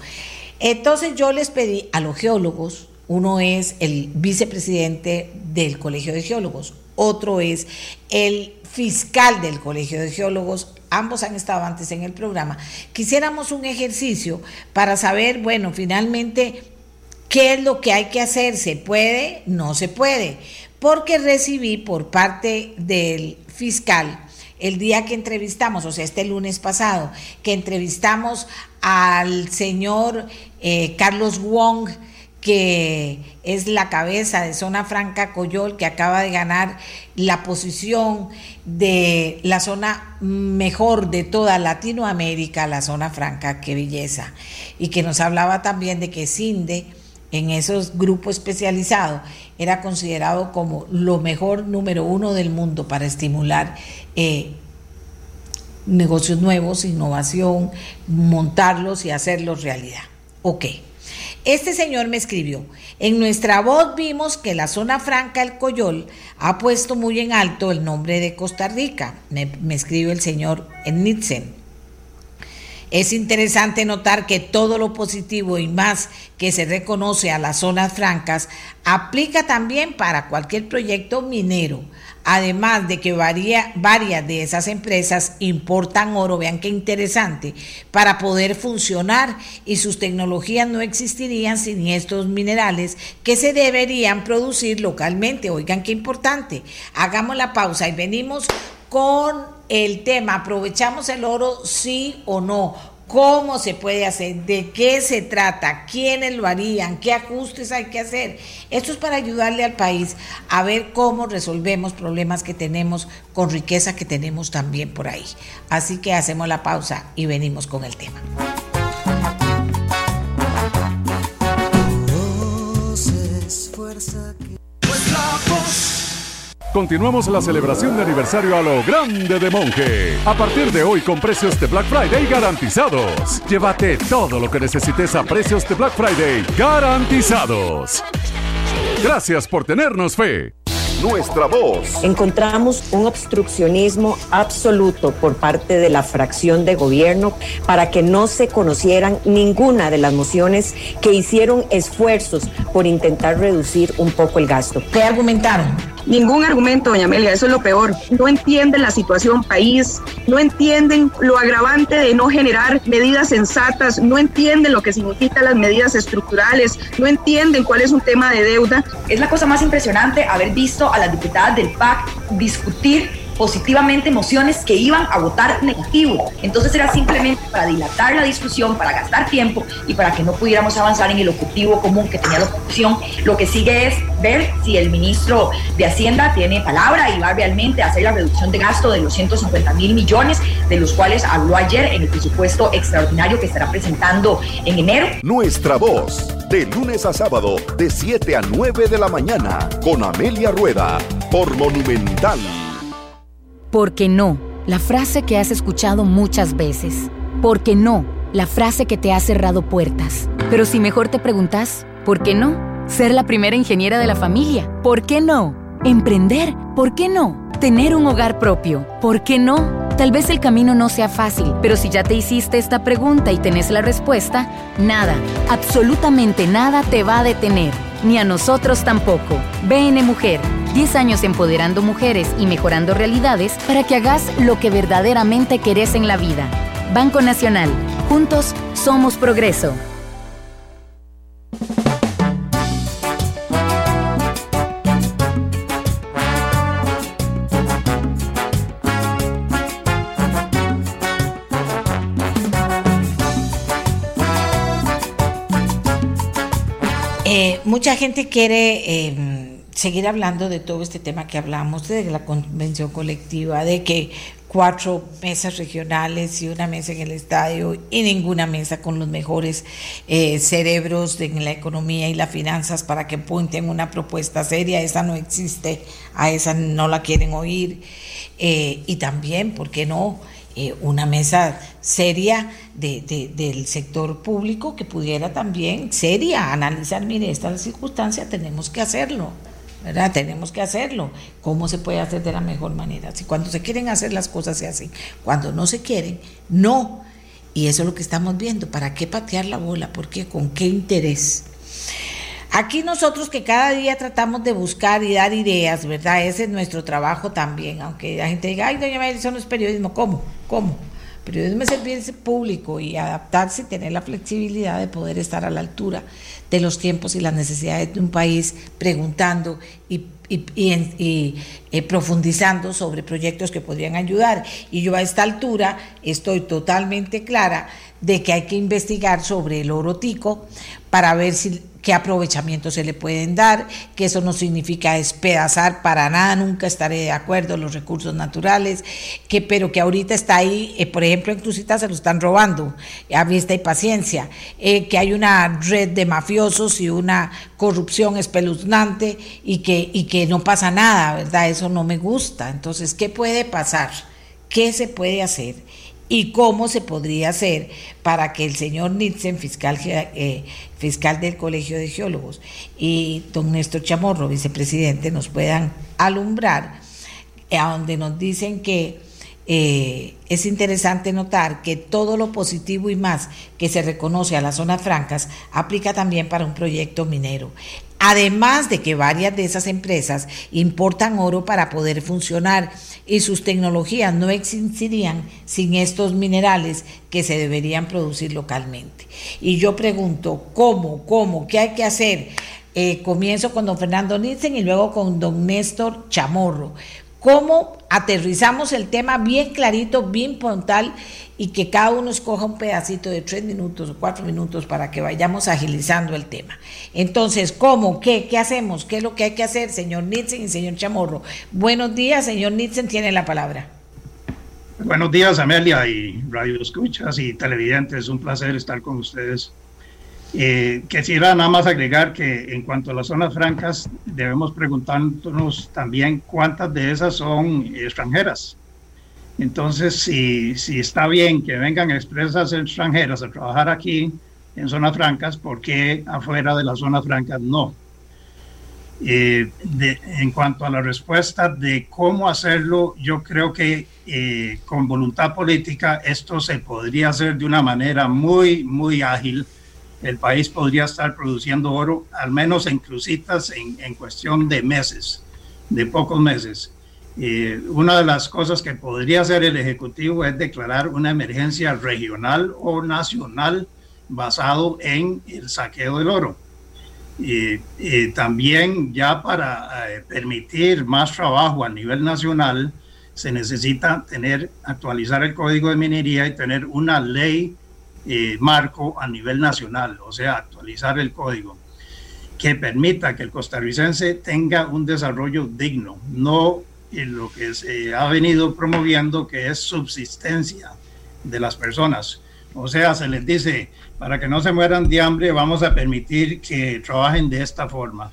entonces yo les pedí a los geólogos, uno es el vicepresidente del Colegio de Geólogos, otro es el fiscal del Colegio de Geólogos, ambos han estado antes en el programa, quisiéramos un ejercicio para saber, bueno, finalmente ¿Qué es lo que hay que hacer? ¿Se puede? No se puede. Porque recibí por parte del fiscal el día que entrevistamos, o sea, este lunes pasado, que entrevistamos al señor eh, Carlos Wong, que es la cabeza de Zona Franca Coyol, que acaba de ganar la posición de la zona mejor de toda Latinoamérica, la Zona Franca, qué belleza. Y que nos hablaba también de que CINDE, en esos grupos especializados, era considerado como lo mejor número uno del mundo para estimular eh, negocios nuevos, innovación, montarlos y hacerlos realidad. Ok. Este señor me escribió, en nuestra voz vimos que la zona franca El Coyol ha puesto muy en alto el nombre de Costa Rica, me, me escribe el señor Nitzen. Es interesante notar que todo lo positivo y más que se reconoce a las zonas francas aplica también para cualquier proyecto minero además de que varias de esas empresas importan oro, vean qué interesante, para poder funcionar y sus tecnologías no existirían sin estos minerales que se deberían producir localmente. Oigan qué importante. Hagamos la pausa y venimos con el tema, aprovechamos el oro sí o no cómo se puede hacer, de qué se trata, quiénes lo harían, qué ajustes hay que hacer. Esto es para ayudarle al país a ver cómo resolvemos problemas que tenemos con riqueza que tenemos también por ahí. Así que hacemos la pausa y venimos con el tema. Continuamos la celebración de aniversario a lo grande de Monje. A partir de hoy con precios de Black Friday garantizados. Llévate todo lo que necesites a precios de Black Friday garantizados. Gracias por tenernos fe nuestra voz. Encontramos un obstruccionismo absoluto por parte de la fracción de gobierno para que no se conocieran ninguna de las mociones que hicieron esfuerzos por intentar reducir un poco el gasto. ¿Qué argumentaron? Ningún argumento, doña Amelia, eso es lo peor. No entienden la situación país, no entienden lo agravante de no generar medidas sensatas, no entienden lo que significan las medidas estructurales, no entienden cuál es un tema de deuda. Es la cosa más impresionante haber visto a las diputadas del PAC discutir positivamente mociones que iban a votar negativo. Entonces era simplemente para dilatar la discusión, para gastar tiempo y para que no pudiéramos avanzar en el objetivo común que tenía la oposición. Lo que sigue es ver si el ministro de Hacienda tiene palabra y va realmente a hacer la reducción de gasto de los 150 mil millones, de los cuales habló ayer en el presupuesto extraordinario que estará presentando en enero. Nuestra voz, de lunes a sábado, de 7 a 9 de la mañana, con Amelia Rueda, por Monumental. Porque no, la frase que has escuchado muchas veces. Porque no, la frase que te ha cerrado puertas. Pero si mejor te preguntas, ¿por qué no? Ser la primera ingeniera de la familia. ¿Por qué no? Emprender. ¿Por qué no? Tener un hogar propio. ¿Por qué no? Tal vez el camino no sea fácil, pero si ya te hiciste esta pregunta y tenés la respuesta, nada, absolutamente nada te va a detener, ni a nosotros tampoco. BN Mujer, 10 años empoderando mujeres y mejorando realidades para que hagas lo que verdaderamente querés en la vida. Banco Nacional, juntos somos progreso. Mucha gente quiere em, seguir hablando de todo este tema que hablamos, de la convención colectiva, de que cuatro mesas regionales y una mesa en el estadio y ninguna mesa con los mejores eh, cerebros en la economía y las finanzas para que apunten una propuesta seria. Esa no existe, a esa no la quieren oír. Eh, y también, ¿por qué no? Eh, una mesa seria de, del sector público que pudiera también, seria, analizar, mire, esta circunstancia tenemos que hacerlo, ¿verdad? Tenemos que hacerlo. ¿Cómo se puede hacer de la mejor manera? Si cuando se quieren hacer las cosas se hacen, cuando no se quieren, no. Y eso es lo que estamos viendo. ¿Para qué patear la bola? ¿Por qué? ¿Con qué interés? Aquí nosotros que cada día tratamos de buscar y dar ideas, ¿verdad? Ese es nuestro trabajo también, aunque la gente diga, ay, doña María, eso no es periodismo, ¿cómo? ¿Cómo? periodismo es servirse público y adaptarse y tener la flexibilidad de poder estar a la altura de los tiempos y las necesidades de un país preguntando y, eh, profundizando sobre proyectos que podrían ayudar. Y yo a esta altura estoy totalmente clara de que hay que investigar sobre el oro tico para ver si qué aprovechamiento se le pueden dar, que eso no significa despedazar para nada, nunca estaré de acuerdo los recursos naturales, que pero que ahorita está ahí, eh, por ejemplo en Crucita se lo están robando, a vista y paciencia, eh, que hay una red de mafiosos y una corrupción espeluznante y que, y que no pasa nada, ¿verdad? Eso no me gusta. Entonces, ¿qué puede pasar? ¿Qué se puede hacer? Y cómo se podría hacer para que el señor Nitzen, fiscal, eh, fiscal del Colegio de Geólogos, y don Néstor Chamorro, vicepresidente, nos puedan alumbrar, a donde nos dicen que eh, es interesante notar que todo lo positivo y más que se reconoce a las zonas francas aplica también para un proyecto minero. Además de que varias de esas empresas importan oro para poder funcionar y sus tecnologías no existirían sin estos minerales que se deberían producir localmente. Y yo pregunto, ¿cómo? ¿Cómo? ¿Qué hay que hacer? Eh, comienzo con don Fernando Nielsen y luego con don Néstor Chamorro cómo aterrizamos el tema bien clarito, bien puntual y que cada uno escoja un pedacito de tres minutos o cuatro minutos para que vayamos agilizando el tema. Entonces, ¿cómo? ¿Qué? ¿Qué hacemos? ¿Qué es lo que hay que hacer, señor Nitzen y señor Chamorro? Buenos días, señor Nitzen, tiene la palabra. Buenos días, Amelia y Radio Escuchas y televidentes. Un placer estar con ustedes. Eh, quisiera nada más agregar que en cuanto a las zonas francas, debemos preguntarnos también cuántas de esas son extranjeras. Entonces, si, si está bien que vengan expresas extranjeras a trabajar aquí en zonas francas, ¿por qué afuera de las zonas francas no? Eh, en cuanto a la respuesta de cómo hacerlo, yo creo que eh, con voluntad política esto se podría hacer de una manera muy, muy ágil el país podría estar produciendo oro, al menos en crucitas, en, cuestión de meses, de pocos meses. Eh, una de las cosas que podría hacer el Ejecutivo es declarar una emergencia regional o nacional basado en el saqueo del oro. Y, también ya para eh, permitir más trabajo a nivel nacional, se necesita tener, actualizar el código de minería y tener una ley eh, marco a nivel nacional, o sea, actualizar el código que permita que el costarricense tenga un desarrollo digno, no en lo que se ha venido promoviendo, que es subsistencia de las personas. O sea, se les dice, para que no se mueran de hambre, vamos a permitir que trabajen de esta forma.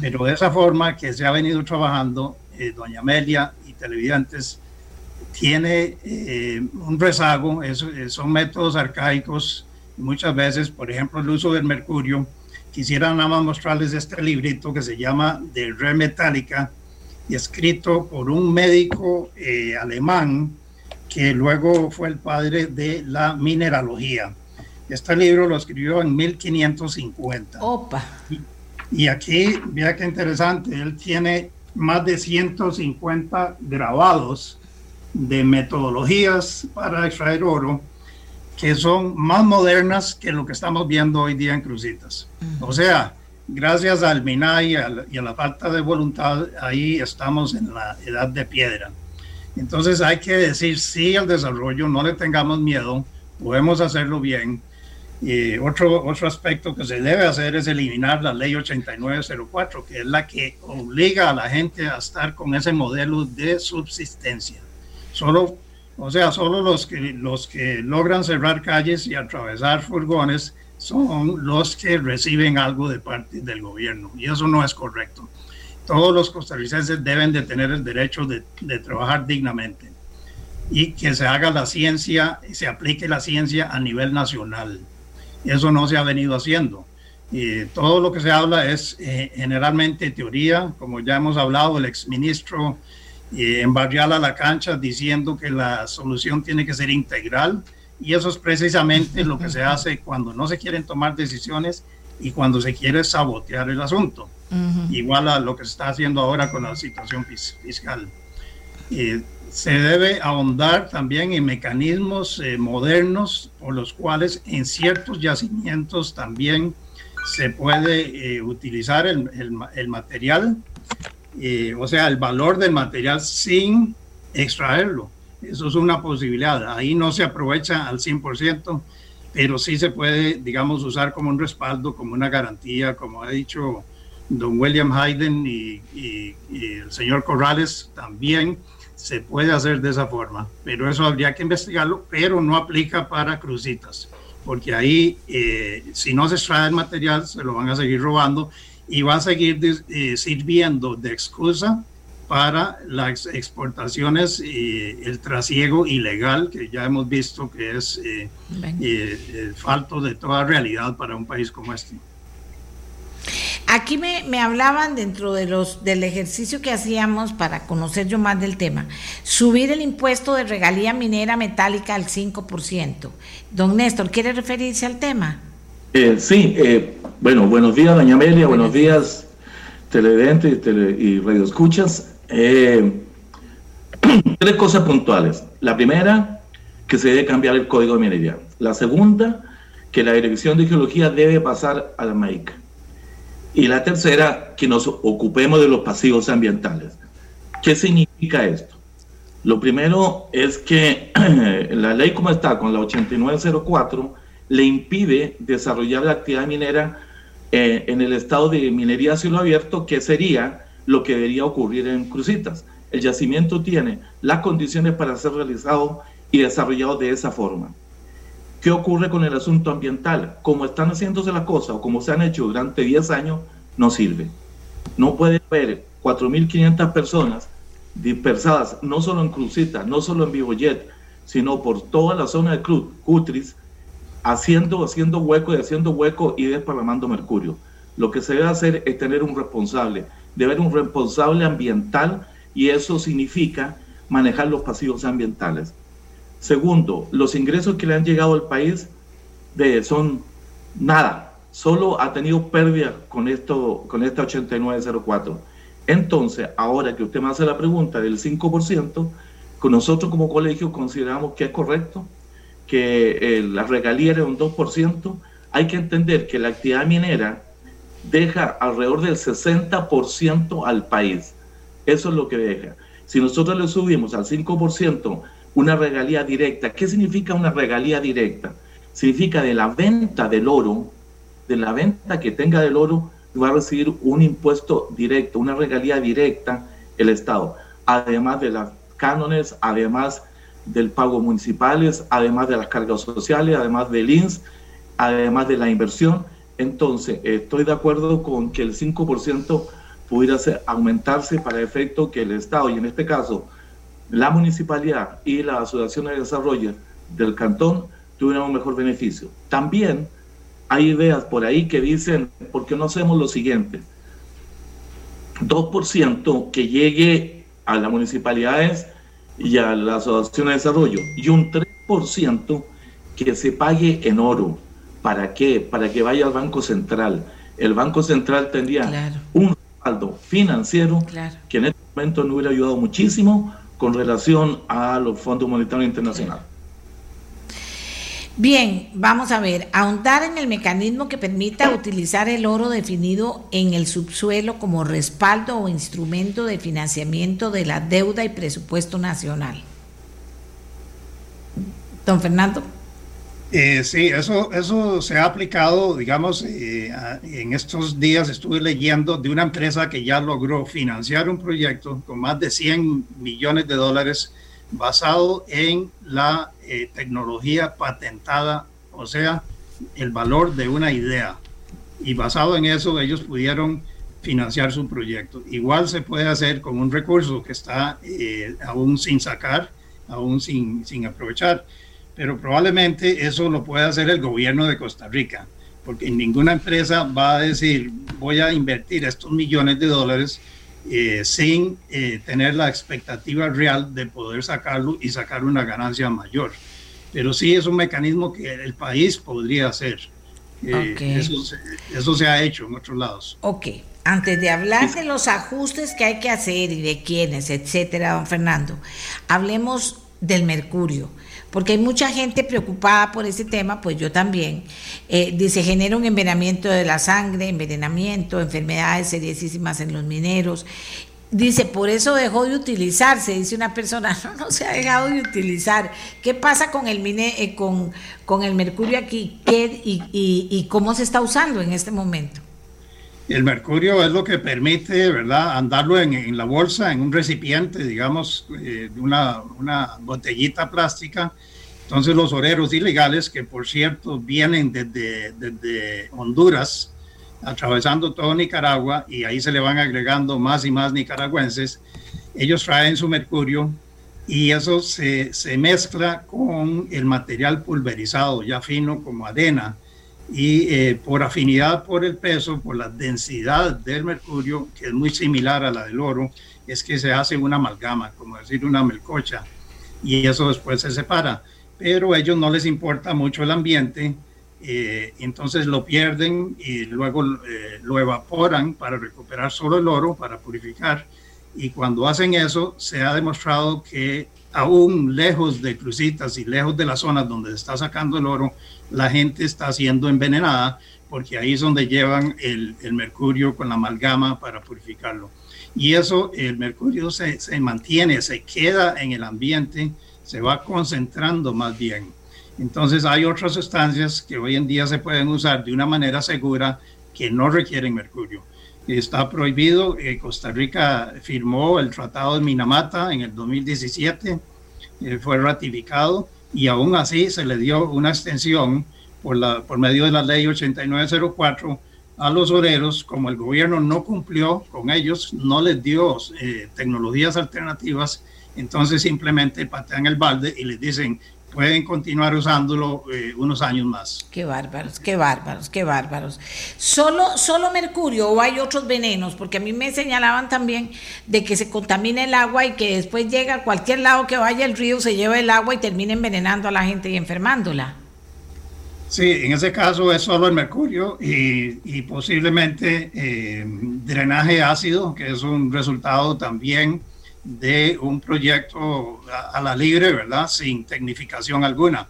Pero de esa forma que se ha venido trabajando, eh, doña Amelia y televidentes, tiene eh, un rezago, eh, son métodos arcaicos, muchas veces, por ejemplo, el uso del mercurio. Quisiera nada más mostrarles este librito que se llama De Re Metálica, y escrito por un médico eh, alemán que luego fue el padre de la mineralogía. Este libro lo escribió en 1550. Opa. Y, y aquí, vea qué interesante, él tiene más de 150 grabados de metodologías para extraer oro que son más modernas que lo que estamos viendo hoy día en Crucitas. O sea, gracias al MINAI y a, la, falta de voluntad, ahí estamos en la edad de piedra. Entonces hay que decir sí al desarrollo, no le tengamos miedo, podemos hacerlo bien. Y otro, otro aspecto que se debe hacer es eliminar la ley 8904, que es la que obliga a la gente a estar con ese modelo de subsistencia. Solo, o sea, solo los que, los que logran cerrar calles y atravesar furgones son los que reciben algo de parte del gobierno y eso no es correcto. Todos los costarricenses deben de tener el derecho de, de trabajar dignamente y que se haga la ciencia y se aplique la ciencia a nivel nacional. Eso no se ha venido haciendo. Y todo lo que se habla es eh, generalmente teoría, como ya hemos hablado, el exministro eh, embarriar a la cancha diciendo que la solución tiene que ser integral. Y eso es precisamente lo que se hace cuando no se quieren tomar decisiones y cuando se quiere sabotear el asunto, igual a lo que se está haciendo ahora con la situación fiscal. Eh, se debe ahondar también en mecanismos eh, modernos por los cuales en ciertos yacimientos también se puede eh, utilizar el, el, material, eh, o sea, el valor del material sin extraerlo. Eso es una posibilidad. Ahí no se aprovecha al 100%, pero sí se puede, digamos, usar como un respaldo, como una garantía, como ha dicho don William Hayden y, y el señor Corrales también se puede hacer de esa forma, pero eso habría que investigarlo, pero no aplica para crucitas, porque ahí eh, si no se extrae el material se lo van a seguir robando y va a seguir eh, sirviendo de excusa para las exportaciones y el trasiego ilegal que ya hemos visto que es eh, falto de toda realidad para un país como este. Aquí me, me, hablaban dentro de los del ejercicio que hacíamos para conocer yo más del tema, subir el impuesto de regalía minera metálica al 5%. Don Néstor, ¿quiere referirse al tema? Eh, sí, eh, bueno, buenos días, doña Amelia, buenos, días, televidentes y, tele, y radioescuchas. Eh, tres cosas puntuales. La primera, que se debe cambiar el código de minería. La segunda, que la Dirección de Geología debe pasar a la MAIC. Y la tercera, que nos ocupemos de los pasivos ambientales. ¿Qué significa esto? Lo primero es que la ley como está con la 8904 le impide desarrollar la actividad minera eh, en el estado de minería a cielo abierto, que sería lo que debería ocurrir en Crucitas. El yacimiento tiene las condiciones para ser realizado y desarrollado de esa forma. ¿Qué ocurre con el asunto ambiental? Como están haciéndose las cosas o como se han hecho durante 10 años, no sirve. No puede haber 4.500 personas dispersadas, no solo en Crucita, no solo en Vivoyet, sino por toda la zona de Cutris, haciendo, haciendo hueco y haciendo hueco y desparramando mercurio. Lo que se debe hacer es tener un responsable, debe haber un responsable ambiental y eso significa manejar los pasivos ambientales. Segundo, los ingresos que le han llegado al país de, son nada, solo ha tenido pérdida con, esto, con esta 8904. Entonces, ahora que usted me hace la pregunta del 5%, con nosotros como colegio consideramos que es correcto, que eh, la regalía era un 2%, hay que entender que la actividad minera deja alrededor del 60% al país. Eso es lo que deja. Si nosotros le subimos al 5%, una regalía directa. ¿Qué significa una regalía directa? Significa de la venta del oro, de la venta que tenga del oro, va a recibir un impuesto directo, una regalía directa el Estado, además de las cánones, además del pago municipales, además de las cargas sociales, además del INS, además de la inversión. Entonces, estoy de acuerdo con que el 5% pudiera ser, aumentarse para efecto que el Estado, y en este caso la municipalidad y la asociación de desarrollo del cantón tuvieran un mejor beneficio. También hay ideas por ahí que dicen, ¿por qué no hacemos lo siguiente? 2% que llegue a las municipalidades y a la asociación de desarrollo y un 3% que se pague en oro. ¿Para qué? Para que vaya al Banco Central. El Banco Central tendría un respaldo financiero que en este momento no hubiera ayudado muchísimo con relación a los fondos monetarios internacionales. Bien, vamos a ver, ahondar en el mecanismo que permita utilizar el oro definido en el subsuelo como respaldo o instrumento de financiamiento de la deuda y presupuesto nacional. Don Fernando. Eh, sí, eso, eso se ha aplicado, digamos, eh, en estos días estuve leyendo de una empresa que ya logró financiar un proyecto con más de 100 millones de dólares basado en la eh, tecnología patentada, o sea, el valor de una idea. Y basado en eso ellos pudieron financiar su proyecto. Igual se puede hacer con un recurso que está aún sin sacar, aún sin, sin aprovechar pero probablemente eso lo puede hacer el gobierno de Costa Rica, porque ninguna empresa va a decir voy a invertir estos millones de dólares eh, sin eh, tener la expectativa real de poder sacarlo y sacar una ganancia mayor. Pero sí es un mecanismo que el país podría hacer. eso, eso se ha hecho en otros lados. Ok, antes de hablar de los ajustes que hay que hacer y de quiénes, etcétera, don Fernando, hablemos del mercurio porque hay mucha gente preocupada por ese tema, pues yo también. Eh, dice, genera un envenenamiento de la sangre, envenenamiento, enfermedades seriosísimas en los mineros. Dice, por eso dejó de utilizarse, dice una persona, no, no se ha dejado de utilizar. ¿Qué pasa con el, mine, eh, con, con, el mercurio aquí? ¿Qué, y, y, cómo se está usando en este momento? El mercurio es lo que permite, ¿verdad?, andarlo en, la bolsa, en un recipiente, digamos, eh, una, una botellita plástica. Entonces los oreros ilegales, que por cierto vienen desde, desde Honduras, atravesando todo Nicaragua, y ahí se le van agregando más y más nicaragüenses, ellos traen su mercurio y eso se, se mezcla con el material pulverizado, ya fino como arena y eh, por afinidad por el peso, por la densidad del mercurio, que es muy similar a la del oro, es que se hace una amalgama, como decir una melcocha, y eso después se separa. Pero a ellos no les importa mucho el ambiente, eh, entonces lo pierden y luego eh, lo evaporan para recuperar solo el oro, para purificar. Y cuando hacen eso, se ha demostrado que aún lejos de Crucitas y lejos de las zonas donde se está sacando el oro, la gente está siendo envenenada porque ahí es donde llevan el, mercurio con la amalgama para purificarlo. Y eso, el mercurio se, mantiene, se queda en el ambiente, se va concentrando más bien. Entonces hay otras sustancias que hoy en día se pueden usar de una manera segura que no requieren mercurio. Está prohibido, eh, Costa Rica firmó el Tratado de Minamata en el 2017, eh, fue ratificado y aún así se le dio una extensión por, la, por medio de la ley 8904 a los obreros, como el gobierno no cumplió con ellos, no les dio eh, tecnologías alternativas, entonces simplemente patean el balde y les dicen, pueden continuar usándolo eh, unos años más. Qué bárbaros, qué bárbaros, qué bárbaros. Solo, solo mercurio o hay otros venenos, porque a mí me señalaban también de que se contamina el agua y que después llega a cualquier lado que vaya el río, se lleva el agua y termina envenenando a la gente y enfermándola. Sí, en ese caso es solo el mercurio y, posiblemente eh, drenaje ácido, que es un resultado también de un proyecto a, la libre, ¿verdad? Sin tecnificación alguna.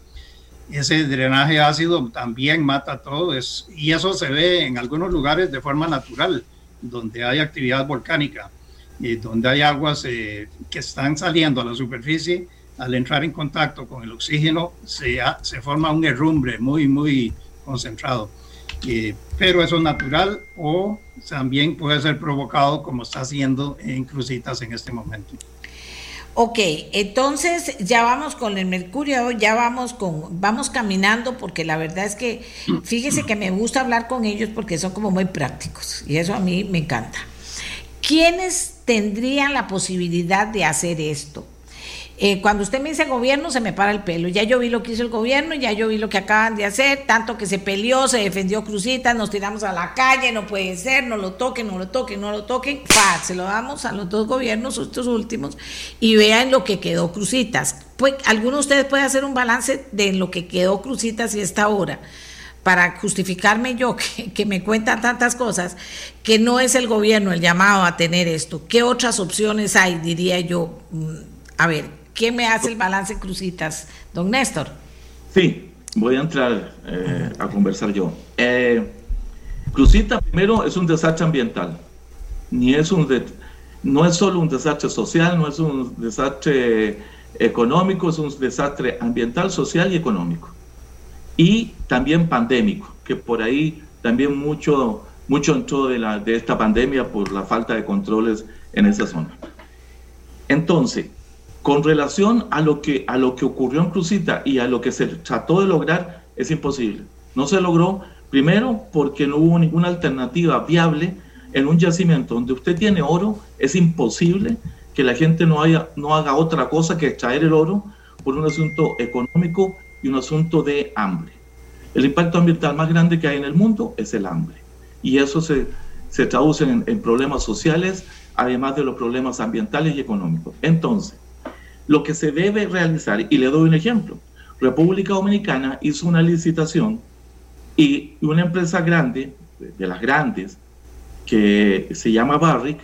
Ese drenaje ácido también mata todo es, y eso se ve en algunos lugares de forma natural, donde hay actividad volcánica y donde hay aguas eh, que están saliendo a la superficie. Al entrar en contacto con el oxígeno se, se forma un herrumbre muy, muy concentrado. Eh, pero eso es natural o también puede ser provocado como está haciendo en Crucitas en este momento. Ok, entonces ya vamos con el mercurio, ya vamos con, vamos caminando porque la verdad es que fíjese que me gusta hablar con ellos porque son como muy prácticos y eso a mí me encanta. ¿Quiénes tendrían la posibilidad de hacer esto? Eh, cuando usted me dice gobierno, se me para el pelo. Ya yo vi lo que hizo el gobierno, ya yo vi lo que acaban de hacer, tanto que se peleó, se defendió Crucitas, nos tiramos a la calle, no puede ser, no lo toquen, no lo toquen, no lo toquen. se lo damos a los dos gobiernos, estos últimos, y vean lo que quedó Crucitas. Pues, ¿Alguno de ustedes puede hacer un balance de lo que quedó Crucitas y esta hora? para justificarme yo que, que, me cuentan tantas cosas, que no es el gobierno el llamado a tener esto. ¿Qué otras opciones hay, diría yo? Mm, a ver, ¿Quién me hace el balance Crucitas? Don Néstor. Sí, voy a entrar eh, a conversar yo. Eh, Crucita primero es un desastre ambiental, ni es un no es solo un desastre social, no es un desastre económico, es un desastre ambiental, social y económico. Y también pandémico, que por ahí también mucho, mucho entró de, la, de esta pandemia por la falta de controles en esa zona. Entonces, con relación a lo, que, a lo que ocurrió en Crucita y a lo que se trató de lograr, es imposible. No se logró, primero, porque no hubo ninguna alternativa viable en un yacimiento donde usted tiene oro, es imposible que la gente no, haya, no haga otra cosa que extraer el oro por un asunto económico y un asunto de hambre. El impacto ambiental más grande que hay en el mundo es el hambre. Y eso se, se traduce en, en problemas sociales, además de los problemas ambientales y económicos. Entonces, lo que se debe realizar, y le doy un ejemplo, República Dominicana hizo una licitación Y una empresa grande, de las grandes, que se llama Barrick,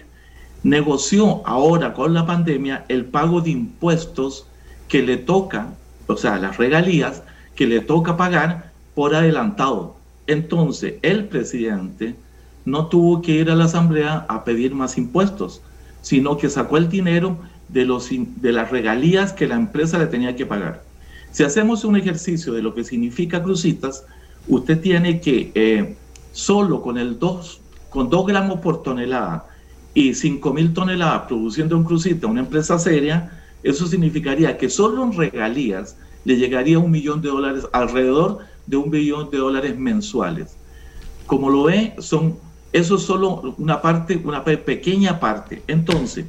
negoció ahora con la pandemia el pago de impuestos que le toca, o sea, las regalías que le toca pagar por adelantado. Entonces, el presidente no tuvo que ir a la asamblea a pedir más impuestos, sino que sacó el dinero de, los, de las regalías que la empresa le tenía que pagar. Si hacemos un ejercicio de lo que significa crucitas, usted tiene que eh, solo con el 2 con 2 gramos por tonelada y 5 mil toneladas produciendo un crucita una empresa seria, eso significaría que solo en regalías le llegaría un millón de dólares, alrededor de un billón de dólares mensuales. Como lo ve, son, eso es solo una parte, una pequeña parte. Entonces,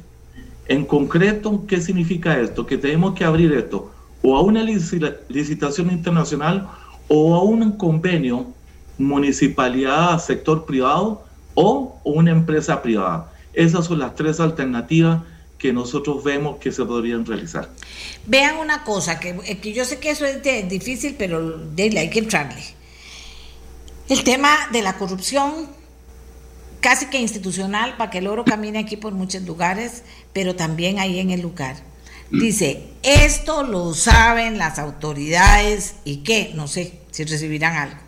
en concreto, ¿qué significa esto? Que tenemos que abrir esto o a una licitación internacional o a un convenio municipalidad, sector privado o una empresa privada. Esas son las tres alternativas que nosotros vemos que se podrían realizar. Vean una cosa, que, eh, que yo sé que eso es difícil, pero de, hay que entrarle. El tema de la corrupción, casi que institucional, para que el oro camine aquí por muchos lugares, pero también ahí en el lugar. Mm. Dice, esto lo saben las autoridades y qué, no sé si recibirán algo.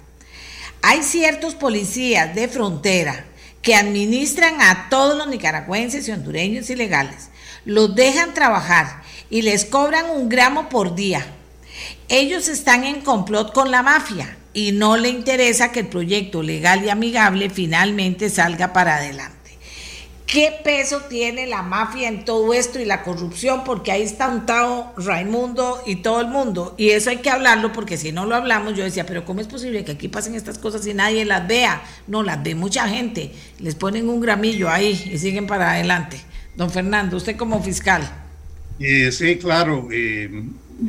Hay ciertos policías de frontera que administran a todos los nicaragüenses y hondureños ilegales, los dejan trabajar y les cobran un gramo por día. Ellos están en complot con la mafia y no le interesa que el proyecto legal y amigable finalmente salga para adelante. ¿Qué peso tiene la mafia en todo esto y la corrupción? Porque ahí está untado Raimundo y todo el mundo. Y eso hay que hablarlo porque si no lo hablamos, yo decía, pero ¿cómo es posible que aquí pasen estas cosas y nadie las vea? No, las ve mucha gente. Les ponen un gramillo ahí y siguen para adelante. Don Fernando, usted como fiscal. Eh, sí, claro. Eh,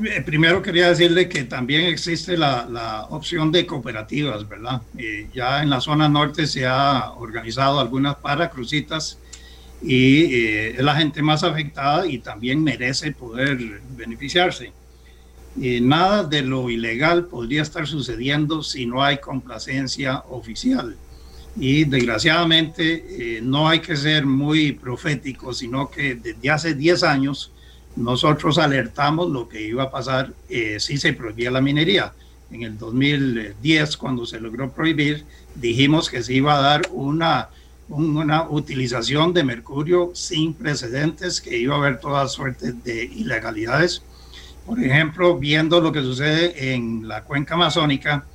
eh, primero quería decirle que también existe la, opción de cooperativas, ¿verdad? ya en la zona norte se ha organizado algunas paracrucitas y eh, es la gente más afectada y también merece poder beneficiarse. y nada de lo ilegal podría estar sucediendo si no hay complacencia oficial. Y desgraciadamente eh, no hay que ser muy profético, sino que desde hace 10 años nosotros alertamos lo que iba a pasar eh, si se prohibía la minería. En el 2010, cuando se logró prohibir, dijimos que se iba a dar una una utilización de mercurio sin precedentes, que iba a haber toda suerte de ilegalidades. Por ejemplo, viendo lo que sucede en la cuenca amazónica,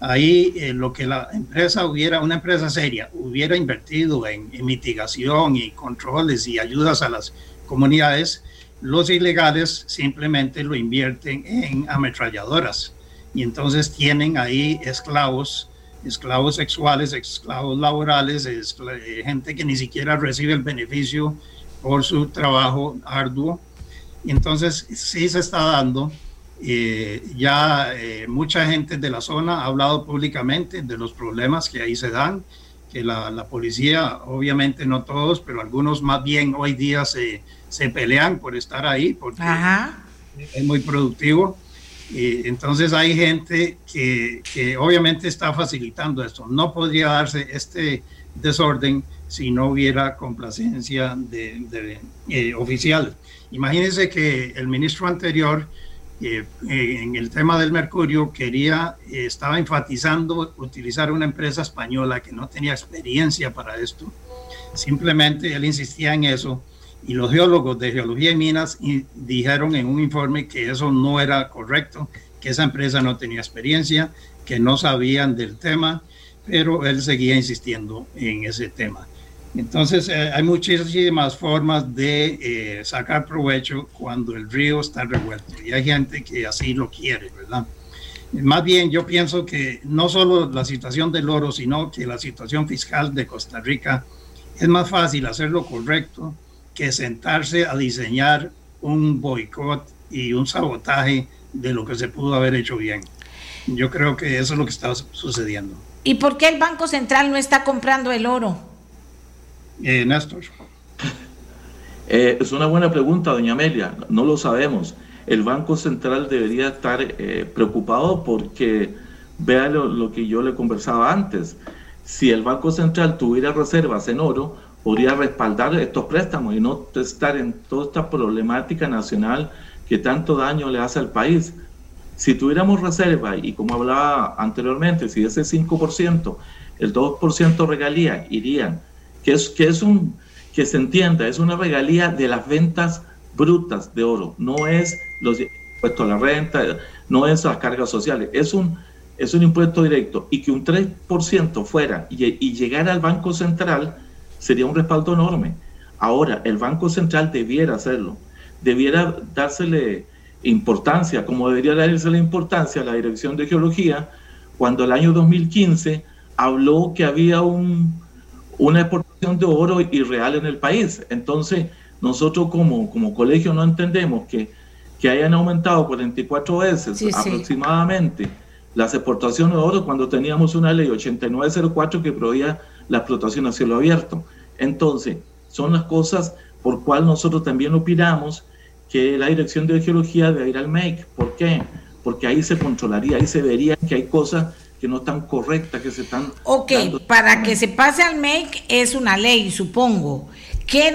ahí eh, lo que la empresa hubiera, una empresa seria, hubiera invertido en, en, mitigación y controles y ayudas a las comunidades, los ilegales simplemente lo invierten en ametralladoras y entonces tienen ahí esclavos esclavos sexuales, esclavos laborales, eh, gente que ni siquiera recibe el beneficio por su trabajo arduo. Entonces sí se está dando. Eh, ya eh, mucha gente de la zona ha hablado públicamente de los problemas que ahí se dan, que la policía, obviamente no todos, pero algunos más bien hoy día se, se pelean por estar ahí, porque es muy productivo entonces hay gente que, que, obviamente está facilitando esto. No podría darse este desorden si no hubiera complacencia de, eh, oficial. Imagínense que el ministro anterior, eh, eh, en el tema del mercurio, quería, estaba enfatizando utilizar una empresa española que no tenía experiencia para esto. Simplemente él insistía en eso y los geólogos de geología y minas dijeron en un informe que eso no era correcto, que esa empresa no tenía experiencia, que no sabían del tema, pero él seguía insistiendo en ese tema. Entonces eh, hay muchísimas formas de eh, sacar provecho cuando el río está revuelto y hay gente que así lo quiere, ¿verdad? Más bien yo pienso que no solo la situación del oro, sino que la situación fiscal de Costa Rica es más fácil hacerlo correcto que sentarse a diseñar un boicot y un sabotaje de lo que se pudo haber hecho bien. Yo creo que eso es lo que está sucediendo. ¿Y por qué el Banco Central no está comprando el oro? Eh, Néstor. Eh, es una buena pregunta, doña Amelia. No lo sabemos. El Banco Central debería estar eh, preocupado porque vea lo, que yo le conversaba antes. Si el Banco Central tuviera reservas en oro, podría respaldar estos préstamos y no estar en toda esta problemática nacional que tanto daño le hace al país. Si tuviéramos reserva y como hablaba anteriormente, si ese 5%, el 2% regalía irían, que es, que es un, que se entienda, es una regalía de las ventas brutas de oro, no es los impuestos a la renta, no es las cargas sociales, es un, es un impuesto directo. Y que un 3% fuera y, y llegara al Banco Central sería un respaldo enorme. Ahora, el Banco Central debiera hacerlo, debiera dársele importancia, como debería darse la importancia a la Dirección de Geología, cuando el año 2015 habló que había un, una exportación de oro irreal en el país. Entonces, nosotros como, como colegio no entendemos que, que hayan aumentado 44 veces aproximadamente las exportaciones de oro cuando teníamos una ley 8904 que prohibía la explotación a cielo abierto. Entonces, son las cosas por cual nosotros también opinamos que la Dirección de Geología debe ir al MEC. ¿Por qué? Porque ahí se controlaría, ahí se vería que hay cosas que no están correctas, que se están... Ok, para que se pase al MEC es una ley, supongo. ¿Qué,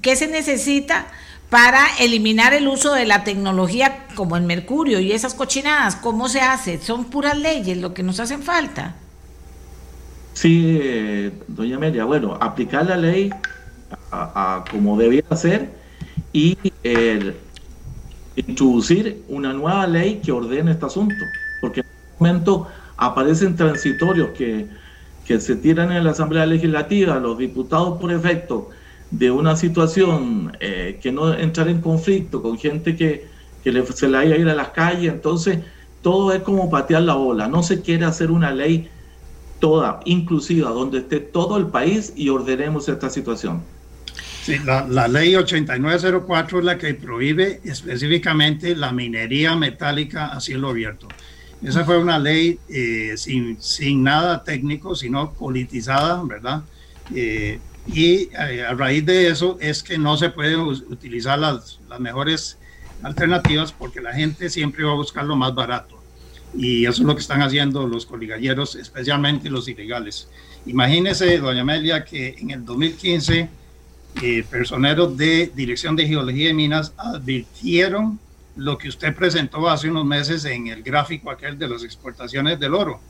¿Qué se necesita para eliminar el uso de la tecnología como el mercurio y esas cochinadas? ¿Cómo se hace? Son puras leyes lo que nos hacen falta. Sí, eh, doña Amelia, bueno, aplicar la ley como debiera ser y introducir una nueva ley que ordene este asunto, porque en este momento aparecen transitorios que, que se tiran en la Asamblea Legislativa, los diputados por efecto de una situación eh, que no entrar en conflicto con gente que, que se le haya ir a las calles, entonces todo es como patear la bola, no se quiere hacer una ley toda, inclusiva, donde esté todo el país y ordenemos esta situación. Sí, la, ley 8904 es la que prohíbe específicamente la minería metálica a cielo abierto. Esa fue una ley eh, sin, sin, nada técnico, sino politizada, ¿verdad? Eh, y eh, a raíz de eso es que no se pueden utilizar las, las mejores alternativas porque la gente siempre va a buscar lo más barato. Y eso es lo que están haciendo los coligalleros, especialmente los ilegales. Imagínese, doña Amelia, que en el 2015 eh, personeros de Dirección de Geología y Minas advirtieron lo que usted presentó hace unos meses en el gráfico aquel de las exportaciones del oro.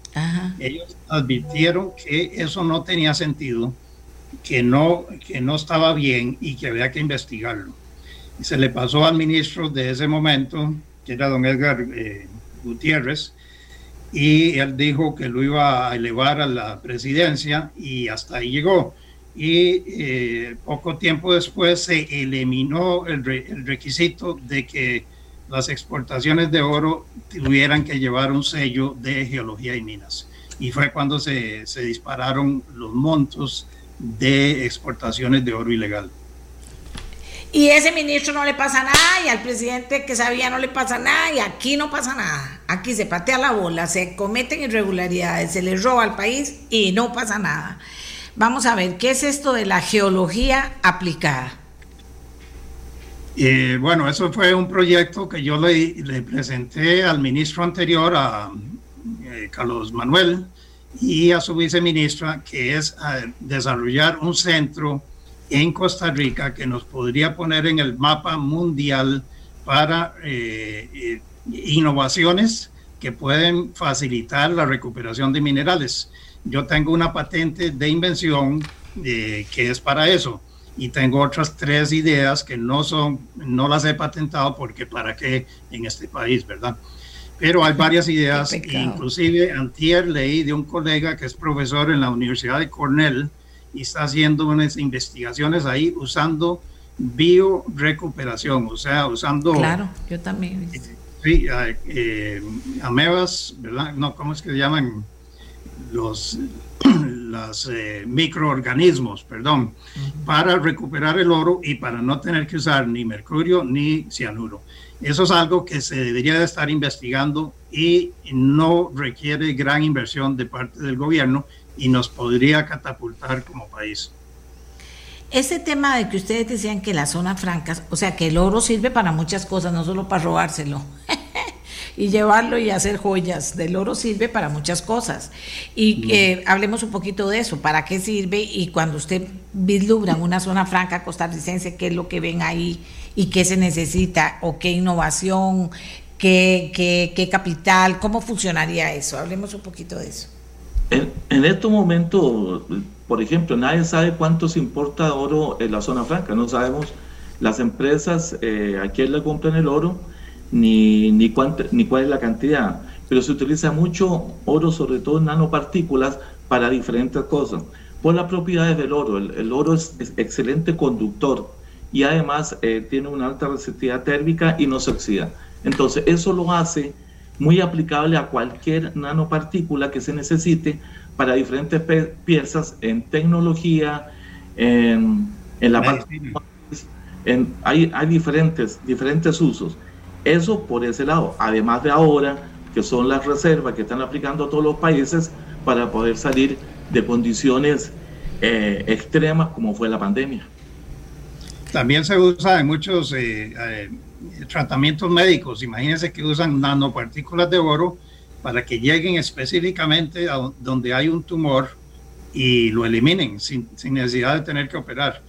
Ellos advirtieron que eso no tenía sentido, que no, que no estaba bien y que había que investigarlo. Y se le pasó al ministro de ese momento, que era don Edgar eh, Gutiérrez, y él dijo que lo iba a elevar a la presidencia y hasta ahí llegó. Y eh, poco tiempo después se eliminó el, requisito de que las exportaciones de oro tuvieran que llevar un sello de geología y minas. Y fue cuando se dispararon los montos de exportaciones de oro ilegal. Y ese ministro no le pasa nada y al presidente que sabía no le pasa nada y aquí no pasa nada. Aquí se patea la bola, se cometen irregularidades, se le roba al país y no pasa nada. Vamos a ver, ¿qué es esto de la geología aplicada? Eh, bueno, eso fue un proyecto que yo le, presenté al ministro anterior, a eh, Carlos Manuel, y a su viceministra, que es eh, desarrollar un centro en Costa Rica que nos podría poner en el mapa mundial para eh, innovaciones que pueden facilitar la recuperación de minerales. Yo tengo una patente de invención eh, que es para eso y tengo otras tres ideas que no son, no las he patentado porque para qué en este país, ¿verdad? Pero hay varias ideas, inclusive antier leí de un colega que es profesor en la Universidad de Cornell, y está haciendo unas investigaciones ahí usando biorecuperación, o sea, usando... Claro, yo también. Sí, eh, amebas, ¿verdad? No, ¿cómo es que se llaman? Los, los eh, microorganismos, perdón, para recuperar el oro y para no tener que usar ni mercurio ni cianuro. Eso es algo que se debería de estar investigando y no requiere gran inversión de parte del gobierno y nos podría catapultar como país. Ese tema de que ustedes decían que las zonas francas, o sea, que el oro sirve para muchas cosas, no solo para robárselo. y llevarlo y hacer joyas. Del oro sirve para muchas cosas. Y eh, hablemos un poquito de eso, para qué sirve y cuando usted vislumbra una zona franca costarricense, qué es lo que ven ahí y qué se necesita o qué innovación, qué, qué, qué capital, cómo funcionaría eso. Hablemos un poquito de eso. En, estos momentos, por ejemplo, nadie sabe cuánto se importa oro en la zona franca, no sabemos las empresas eh, a quién le compran el oro, ni, ni, cuánto, ni cuál es la cantidad, pero se utiliza mucho oro, sobre todo en nanopartículas, para diferentes cosas. Por las propiedades del oro, el, oro es, excelente conductor y además eh, tiene una alta receptividad térmica y no se oxida. Entonces, eso lo hace muy aplicable a cualquier nanopartícula que se necesite para diferentes piezas en tecnología, en, en la parte, en, hay, hay diferentes, diferentes usos. Eso por ese lado, además de ahora, que son las reservas que están aplicando todos los países para poder salir de condiciones eh, extremas como fue la pandemia. También se usa en muchos eh, eh, tratamientos médicos. Imagínense que usan nanopartículas de oro para que lleguen específicamente a donde hay un tumor y lo eliminen sin, sin necesidad de tener que operar.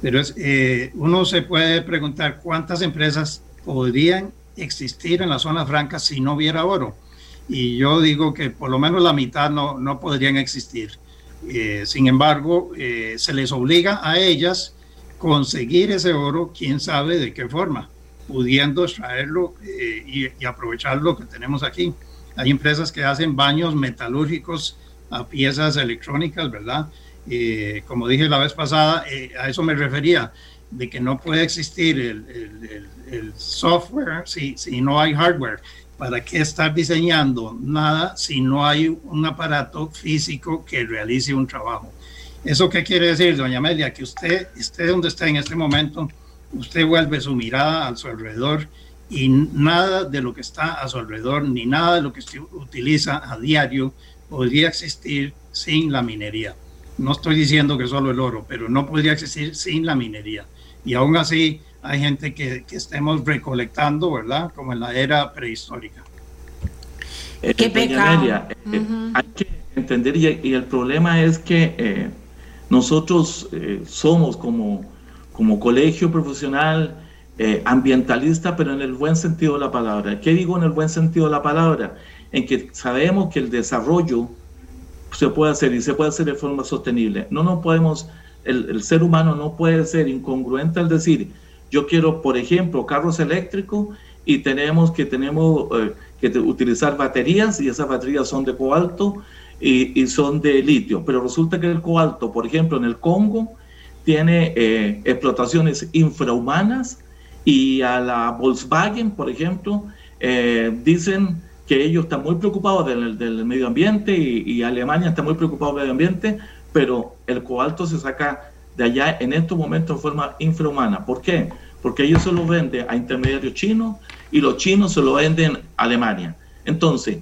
Pero es, eh, uno se puede preguntar cuántas empresas podrían existir en la zona franca si no hubiera oro. Y yo digo que por lo menos la mitad no, no podrían existir. Eh, sin embargo, eh, se les obliga a ellas conseguir ese oro, quién sabe de qué forma, pudiendo extraerlo y, y aprovechar lo que tenemos aquí. Hay empresas que hacen baños metalúrgicos a piezas electrónicas, ¿verdad? Eh, como dije la vez pasada, eh, a eso me refería, de que no puede existir el, el, software si, si, no hay hardware. ¿Para qué estar diseñando nada si no hay un aparato físico que realice un trabajo? ¿Eso qué quiere decir, doña Amelia? Que usted esté donde está en este momento, usted vuelve su mirada a su alrededor y nada de lo que está a su alrededor, ni nada de lo que usted utiliza a diario podría existir sin la minería. No estoy diciendo que solo el oro, pero no podría existir sin la minería. Y aún así hay gente que, que estemos recolectando, ¿verdad? Como en la era prehistórica. Eh, Qué pecado. Eh, hay que entender, y, el problema es que eh, nosotros somos como, como colegio profesional ambientalista, pero en el buen sentido de la palabra. ¿Qué digo en el buen sentido de la palabra? En que sabemos que el desarrollo se puede hacer y se puede hacer de forma sostenible. No nos podemos, el, ser humano no puede ser incongruente al decir, yo quiero, por ejemplo, carros eléctricos y tenemos que, tenemos, eh, que utilizar baterías y esas baterías son de cobalto y, son de litio. Pero resulta que el cobalto, por ejemplo, en el Congo, tiene eh, explotaciones infrahumanas y a la Volkswagen, por ejemplo, eh, dicen que ellos están muy preocupados del, medio ambiente y, Alemania está muy preocupado del medio ambiente, pero el cobalto se saca de allá en estos momentos de forma infrahumana. ¿Por qué? Porque ellos se lo venden a intermediarios chinos y los chinos se lo venden a Alemania. Entonces,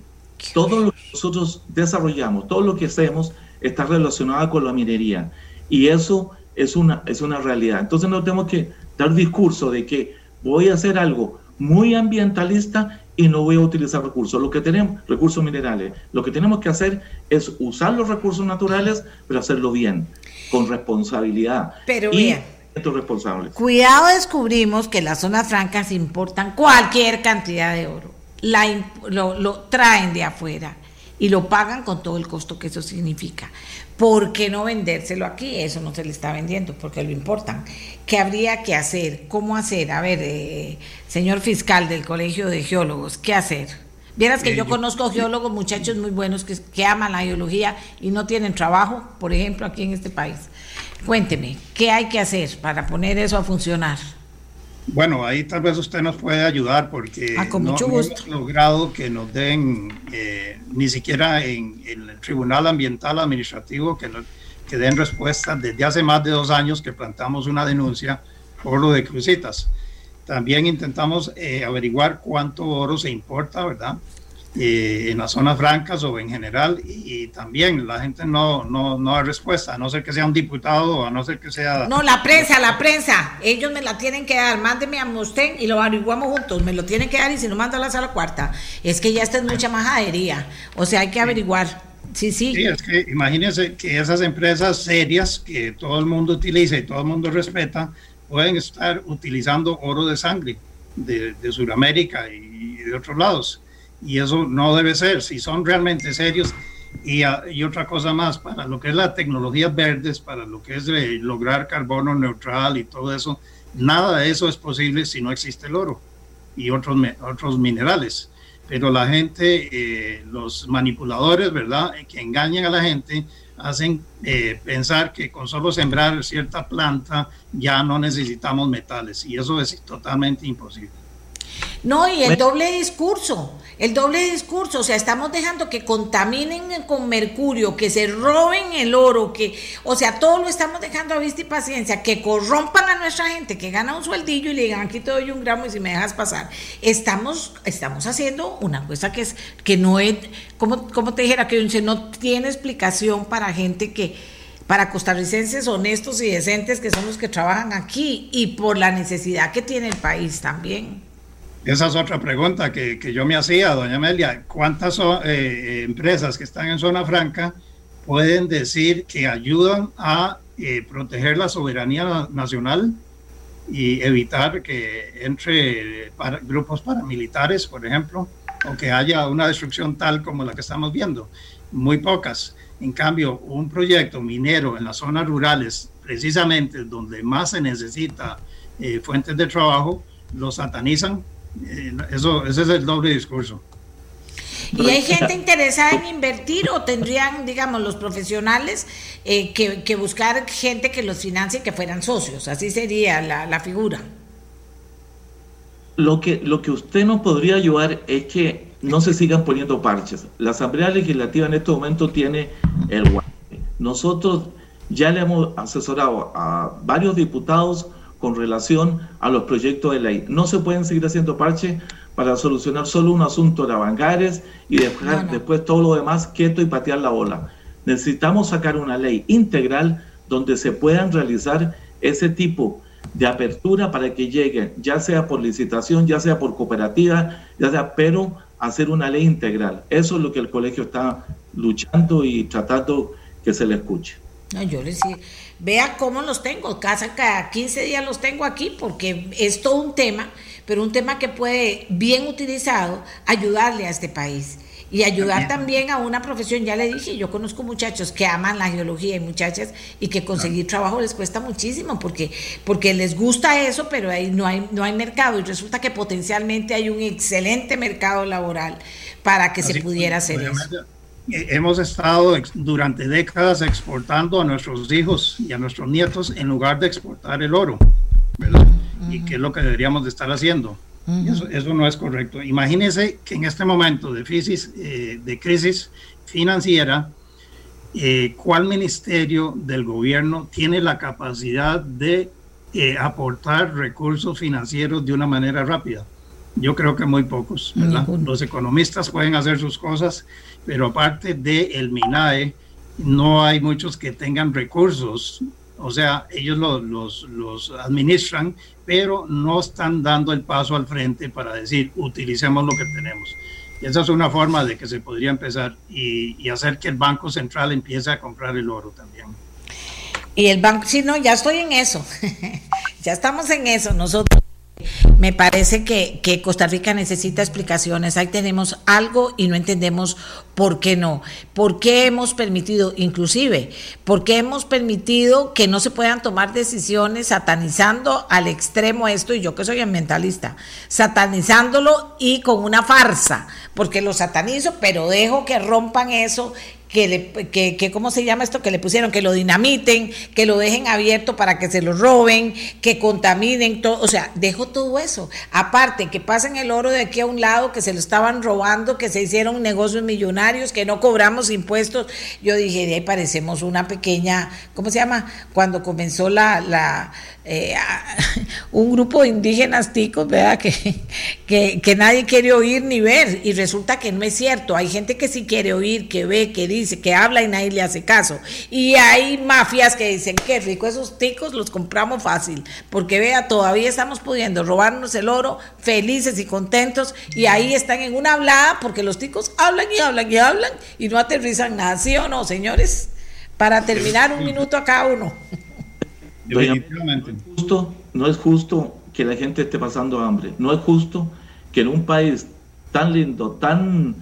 todo lo que nosotros desarrollamos, todo lo que hacemos está relacionado con la minería y eso es una, es una realidad. Entonces no tenemos que dar discurso de que voy a hacer algo muy ambientalista y no voy a utilizar recursos. Lo que tenemos, recursos minerales, lo que tenemos que hacer es usar los recursos naturales, pero hacerlo bien, con responsabilidad. Pero y bien. responsables. Cuidado, descubrimos que las zonas francas importan cualquier cantidad de oro. La, lo, lo traen de afuera y lo pagan con todo el costo que eso significa. ¿Por qué no vendérselo aquí? Eso no se le está vendiendo porque lo importan. ¿Qué habría que hacer? ¿Cómo hacer? A ver, eh, señor fiscal del Colegio de Geólogos, ¿qué hacer? Vieras que yo, conozco geólogos, muchachos muy buenos que, que aman la geología y no tienen trabajo, por ejemplo, aquí en este país. Cuénteme, ¿qué hay que hacer para poner eso a funcionar? Bueno, ahí tal vez usted nos puede ayudar porque ah, no, hemos logrado que nos den, eh, ni siquiera en, el Tribunal Ambiental Administrativo, que, que den respuesta desde hace más de dos años que plantamos una denuncia por lo de crucitas. También intentamos eh, averiguar cuánto oro se importa, ¿verdad? Eh, en las zonas francas o en general y, también la gente no, no, no da respuesta, a no ser que sea un diputado o a no ser que sea... No, la prensa, la prensa, ellos me la tienen que dar, mándeme a usted y lo averiguamos juntos, me lo tienen que dar y si no mando a la sala cuarta, es que ya esta es mucha majadería, o sea, hay que averiguar. Sí, sí. Sí, es que imagínense que esas empresas serias que todo el mundo utiliza y todo el mundo respeta, pueden estar utilizando oro de sangre de, de Sudamérica y de otros lados y eso no debe ser, si son realmente serios. Y, ah, otra cosa más, para lo que es la tecnología verdes, para lo que es lograr carbono neutral y todo eso, nada de eso es posible si no existe el oro y otros, otros minerales. Pero la gente, eh, los manipuladores, ¿verdad?, que engañan a la gente, hacen eh, pensar que con solo sembrar cierta planta ya no necesitamos metales y eso es totalmente imposible. No, y el doble discurso, el doble discurso, o sea, estamos dejando que contaminen con mercurio, que se roben el oro, que, o sea, todo lo estamos dejando a vista y paciencia, que corrompan a nuestra gente, que gana un sueldillo y le digan, aquí te doy un gramo y si me dejas pasar. Estamos, estamos haciendo una cosa que es, que no es, como, como te dijera, que no tiene explicación para gente que, para costarricenses honestos y decentes que son los que trabajan aquí y por la necesidad que tiene el país también. Esa es otra pregunta que, yo me hacía, doña Amelia. ¿Cuántas eh, empresas que están en zona franca pueden decir que ayudan a eh, proteger la soberanía nacional y evitar que entre grupos paramilitares, por ejemplo, o que haya una destrucción tal como la que estamos viendo? Muy pocas. En cambio, un proyecto minero en las zonas rurales, precisamente donde más se necesita eh, fuentes de trabajo, lo satanizan eh, eso, ese es el doble discurso. ¿Y hay gente interesada en invertir o tendrían, digamos, los profesionales eh, que, buscar gente que los financie y que fueran socios? Así sería la, figura. Lo que, lo que usted nos podría ayudar es que no se sigan poniendo parches. La Asamblea Legislativa en este momento tiene el guante. Nosotros ya le hemos asesorado a varios diputados con relación a los proyectos de ley. No se pueden seguir haciendo parches para solucionar solo un asunto de Avangares y dejar después todo lo demás quieto y patear la bola. Necesitamos sacar una ley integral donde se puedan realizar ese tipo de apertura para que lleguen, ya sea por licitación, ya sea por cooperativa, ya sea, pero hacer una ley integral. Eso es lo que el colegio está luchando y tratando que se le escuche. No, yo le decía, Vea cómo los tengo, casa cada 15 días los tengo aquí porque es todo un tema, pero un tema que puede, bien utilizado, ayudarle a este país. Y ayudar también. a una profesión. Ya le dije, yo conozco muchachos que aman la geología y muchachas y que conseguir trabajo les cuesta muchísimo porque, porque les gusta eso, pero ahí no hay, no hay mercado y resulta que potencialmente hay un excelente mercado laboral para que se pudiera hacer eso hemos estado durante décadas exportando a nuestros hijos y a nuestros nietos en lugar de exportar el oro, ¿verdad? Y qué es lo que deberíamos de estar haciendo. eso, no es correcto. Imagínense que en este momento de crisis, eh, de crisis financiera, eh, ¿cuál ministerio del gobierno tiene la capacidad de eh, aportar recursos financieros de una manera rápida? Yo creo que muy pocos, ¿verdad? Los economistas pueden hacer sus cosas, pero aparte del el MINAE, no hay muchos que tengan recursos. O sea, ellos los, los, administran, pero no están dando el paso al frente para decir, utilicemos lo que tenemos. Y esa es una forma de que se podría empezar y, y hacer que el Banco Central empiece a comprar el oro también. Y el banco, sí, no, ya estoy en eso. ya estamos en eso nosotros. Me parece que, Costa Rica necesita explicaciones. Ahí tenemos algo y no entendemos por qué no. ¿Por qué hemos permitido, inclusive, por qué hemos permitido que no se puedan tomar decisiones satanizando al extremo esto? Y yo que soy ambientalista, satanizándolo y con una farsa, porque lo satanizo, pero dejo que rompan eso que, le, que, que, ¿cómo se llama esto? Que le pusieron, que lo dinamiten, que lo dejen abierto para que se lo roben, que contaminen todo, o sea, dejo todo eso. Aparte, que pasen el oro de aquí a un lado, que se lo estaban robando, que se hicieron negocios millonarios, que no cobramos impuestos. Yo dije, de ahí parecemos una pequeña, ¿cómo se llama? Cuando comenzó la, la eh, un grupo de indígenas ticos, ¿verdad? Que, que, que, nadie quiere oír ni ver, y resulta que no es cierto. Hay gente que sí quiere oír, que ve, que dice, que habla y nadie le hace caso. Y hay mafias que dicen, qué rico, esos ticos los compramos fácil, porque vea, todavía estamos pudiendo robarnos el oro, felices y contentos, y ahí están en una hablada, porque los ticos hablan y hablan y hablan, y no aterrizan nada, ¿sí o no, señores? Para terminar, un minuto a cada uno. Definitivamente. No es, justo, no es justo que la gente esté pasando hambre. No es justo que en un país tan lindo, tan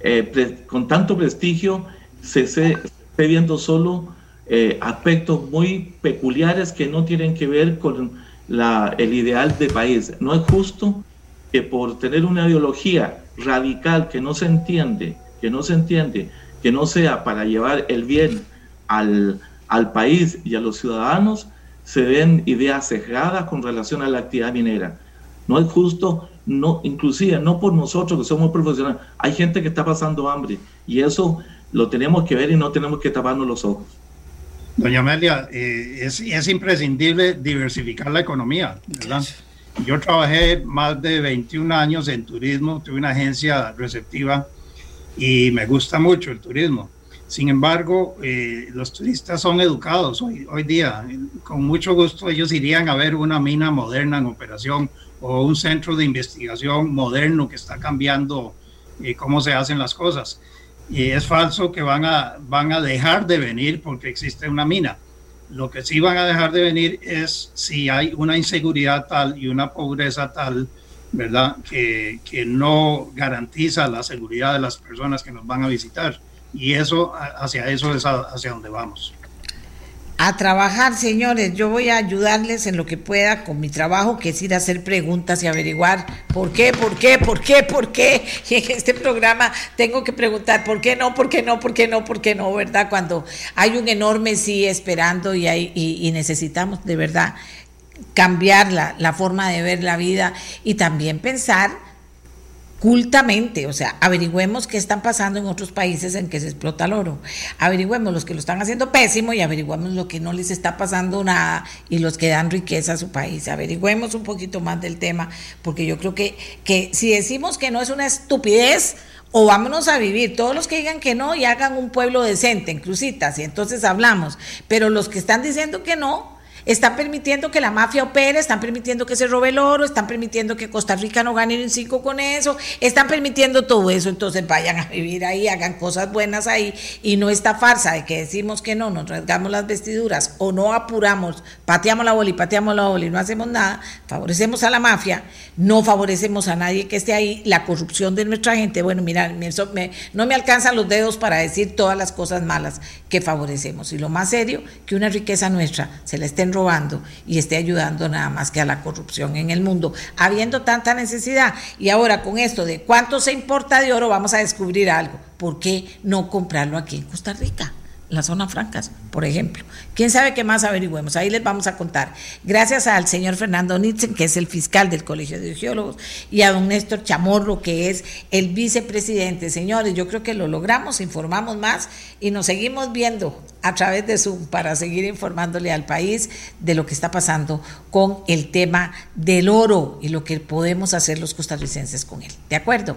eh, con tanto prestigio, se, se, esté viendo solo eh, aspectos muy peculiares que no tienen que ver con la, el ideal de país. No es justo que por tener una ideología radical que no se entiende, que no se entiende, que no sea para llevar el bien al, al país y a los ciudadanos, se den ideas sesgadas con relación a la actividad minera. No es justo, no, inclusive no por nosotros que somos profesionales, hay gente que está pasando hambre y eso lo tenemos que ver y no tenemos que taparnos los ojos. Doña Amelia, eh, es, es, imprescindible diversificar la economía, ¿verdad? Yo trabajé más de 21 años en turismo, tuve una agencia receptiva y me gusta mucho el turismo. Sin embargo, eh, los turistas son educados hoy, hoy día. Con mucho gusto ellos irían a ver una mina moderna en operación o un centro de investigación moderno que está cambiando eh, cómo se hacen las cosas. Y es falso que van a, van a dejar de venir porque existe una mina. Lo que sí van a dejar de venir es si hay una inseguridad tal y una pobreza tal, ¿verdad? Que, que no garantiza la seguridad de las personas que nos van a visitar y eso, hacia eso es hacia donde vamos. A trabajar, señores, yo voy a ayudarles en lo que pueda con mi trabajo, que es ir a hacer preguntas y averiguar por qué, por qué, por qué, por qué. Y en este programa tengo que preguntar por qué no, por qué no, por qué no, por qué no, ¿verdad? Cuando hay un enorme sí esperando y, hay, y, necesitamos de verdad cambiar la, la forma de ver la vida y también pensar cultamente, o sea, averigüemos qué están pasando en otros países en que se explota el oro, averigüemos los que lo están haciendo pésimo y averigüemos lo que no les está pasando nada y los que dan riqueza a su país, averigüemos un poquito más del tema, porque yo creo que, que si decimos que no es una estupidez, o vámonos a vivir, todos los que digan que no y hagan un pueblo decente en Crucitas y entonces hablamos, pero los que están diciendo que no, están permitiendo que la mafia opere, están permitiendo que se robe el oro, están permitiendo que Costa Rica no gane un cinco con eso, están permitiendo todo eso, entonces vayan a vivir ahí, hagan cosas buenas ahí y no esta farsa de que decimos que no, nos rasgamos las vestiduras o no apuramos, pateamos la bola y pateamos la bola y no hacemos nada, favorecemos a la mafia, no favorecemos a nadie que esté ahí, la corrupción de nuestra gente, bueno, mira, no me alcanzan los dedos para decir todas las cosas malas que favorecemos. Y lo más serio, que una riqueza nuestra se la estén robando y esté ayudando nada más que a la corrupción en el mundo, habiendo tanta necesidad. Y ahora con esto de cuánto se importa de oro, vamos a descubrir algo. ¿Por qué no comprarlo aquí en Costa Rica? Las zonas francas, por ejemplo. ¿Quién sabe qué más averigüemos? Ahí les vamos a contar. Gracias al señor Fernando Nitzen, que es el fiscal del Colegio de Geólogos, y a don Néstor Chamorro, que es el vicepresidente. Señores, yo creo que lo logramos, informamos más y nos seguimos viendo a través de Zoom para seguir informándole al país de lo que está pasando con el tema del oro y lo que podemos hacer los costarricenses con él. ¿De acuerdo?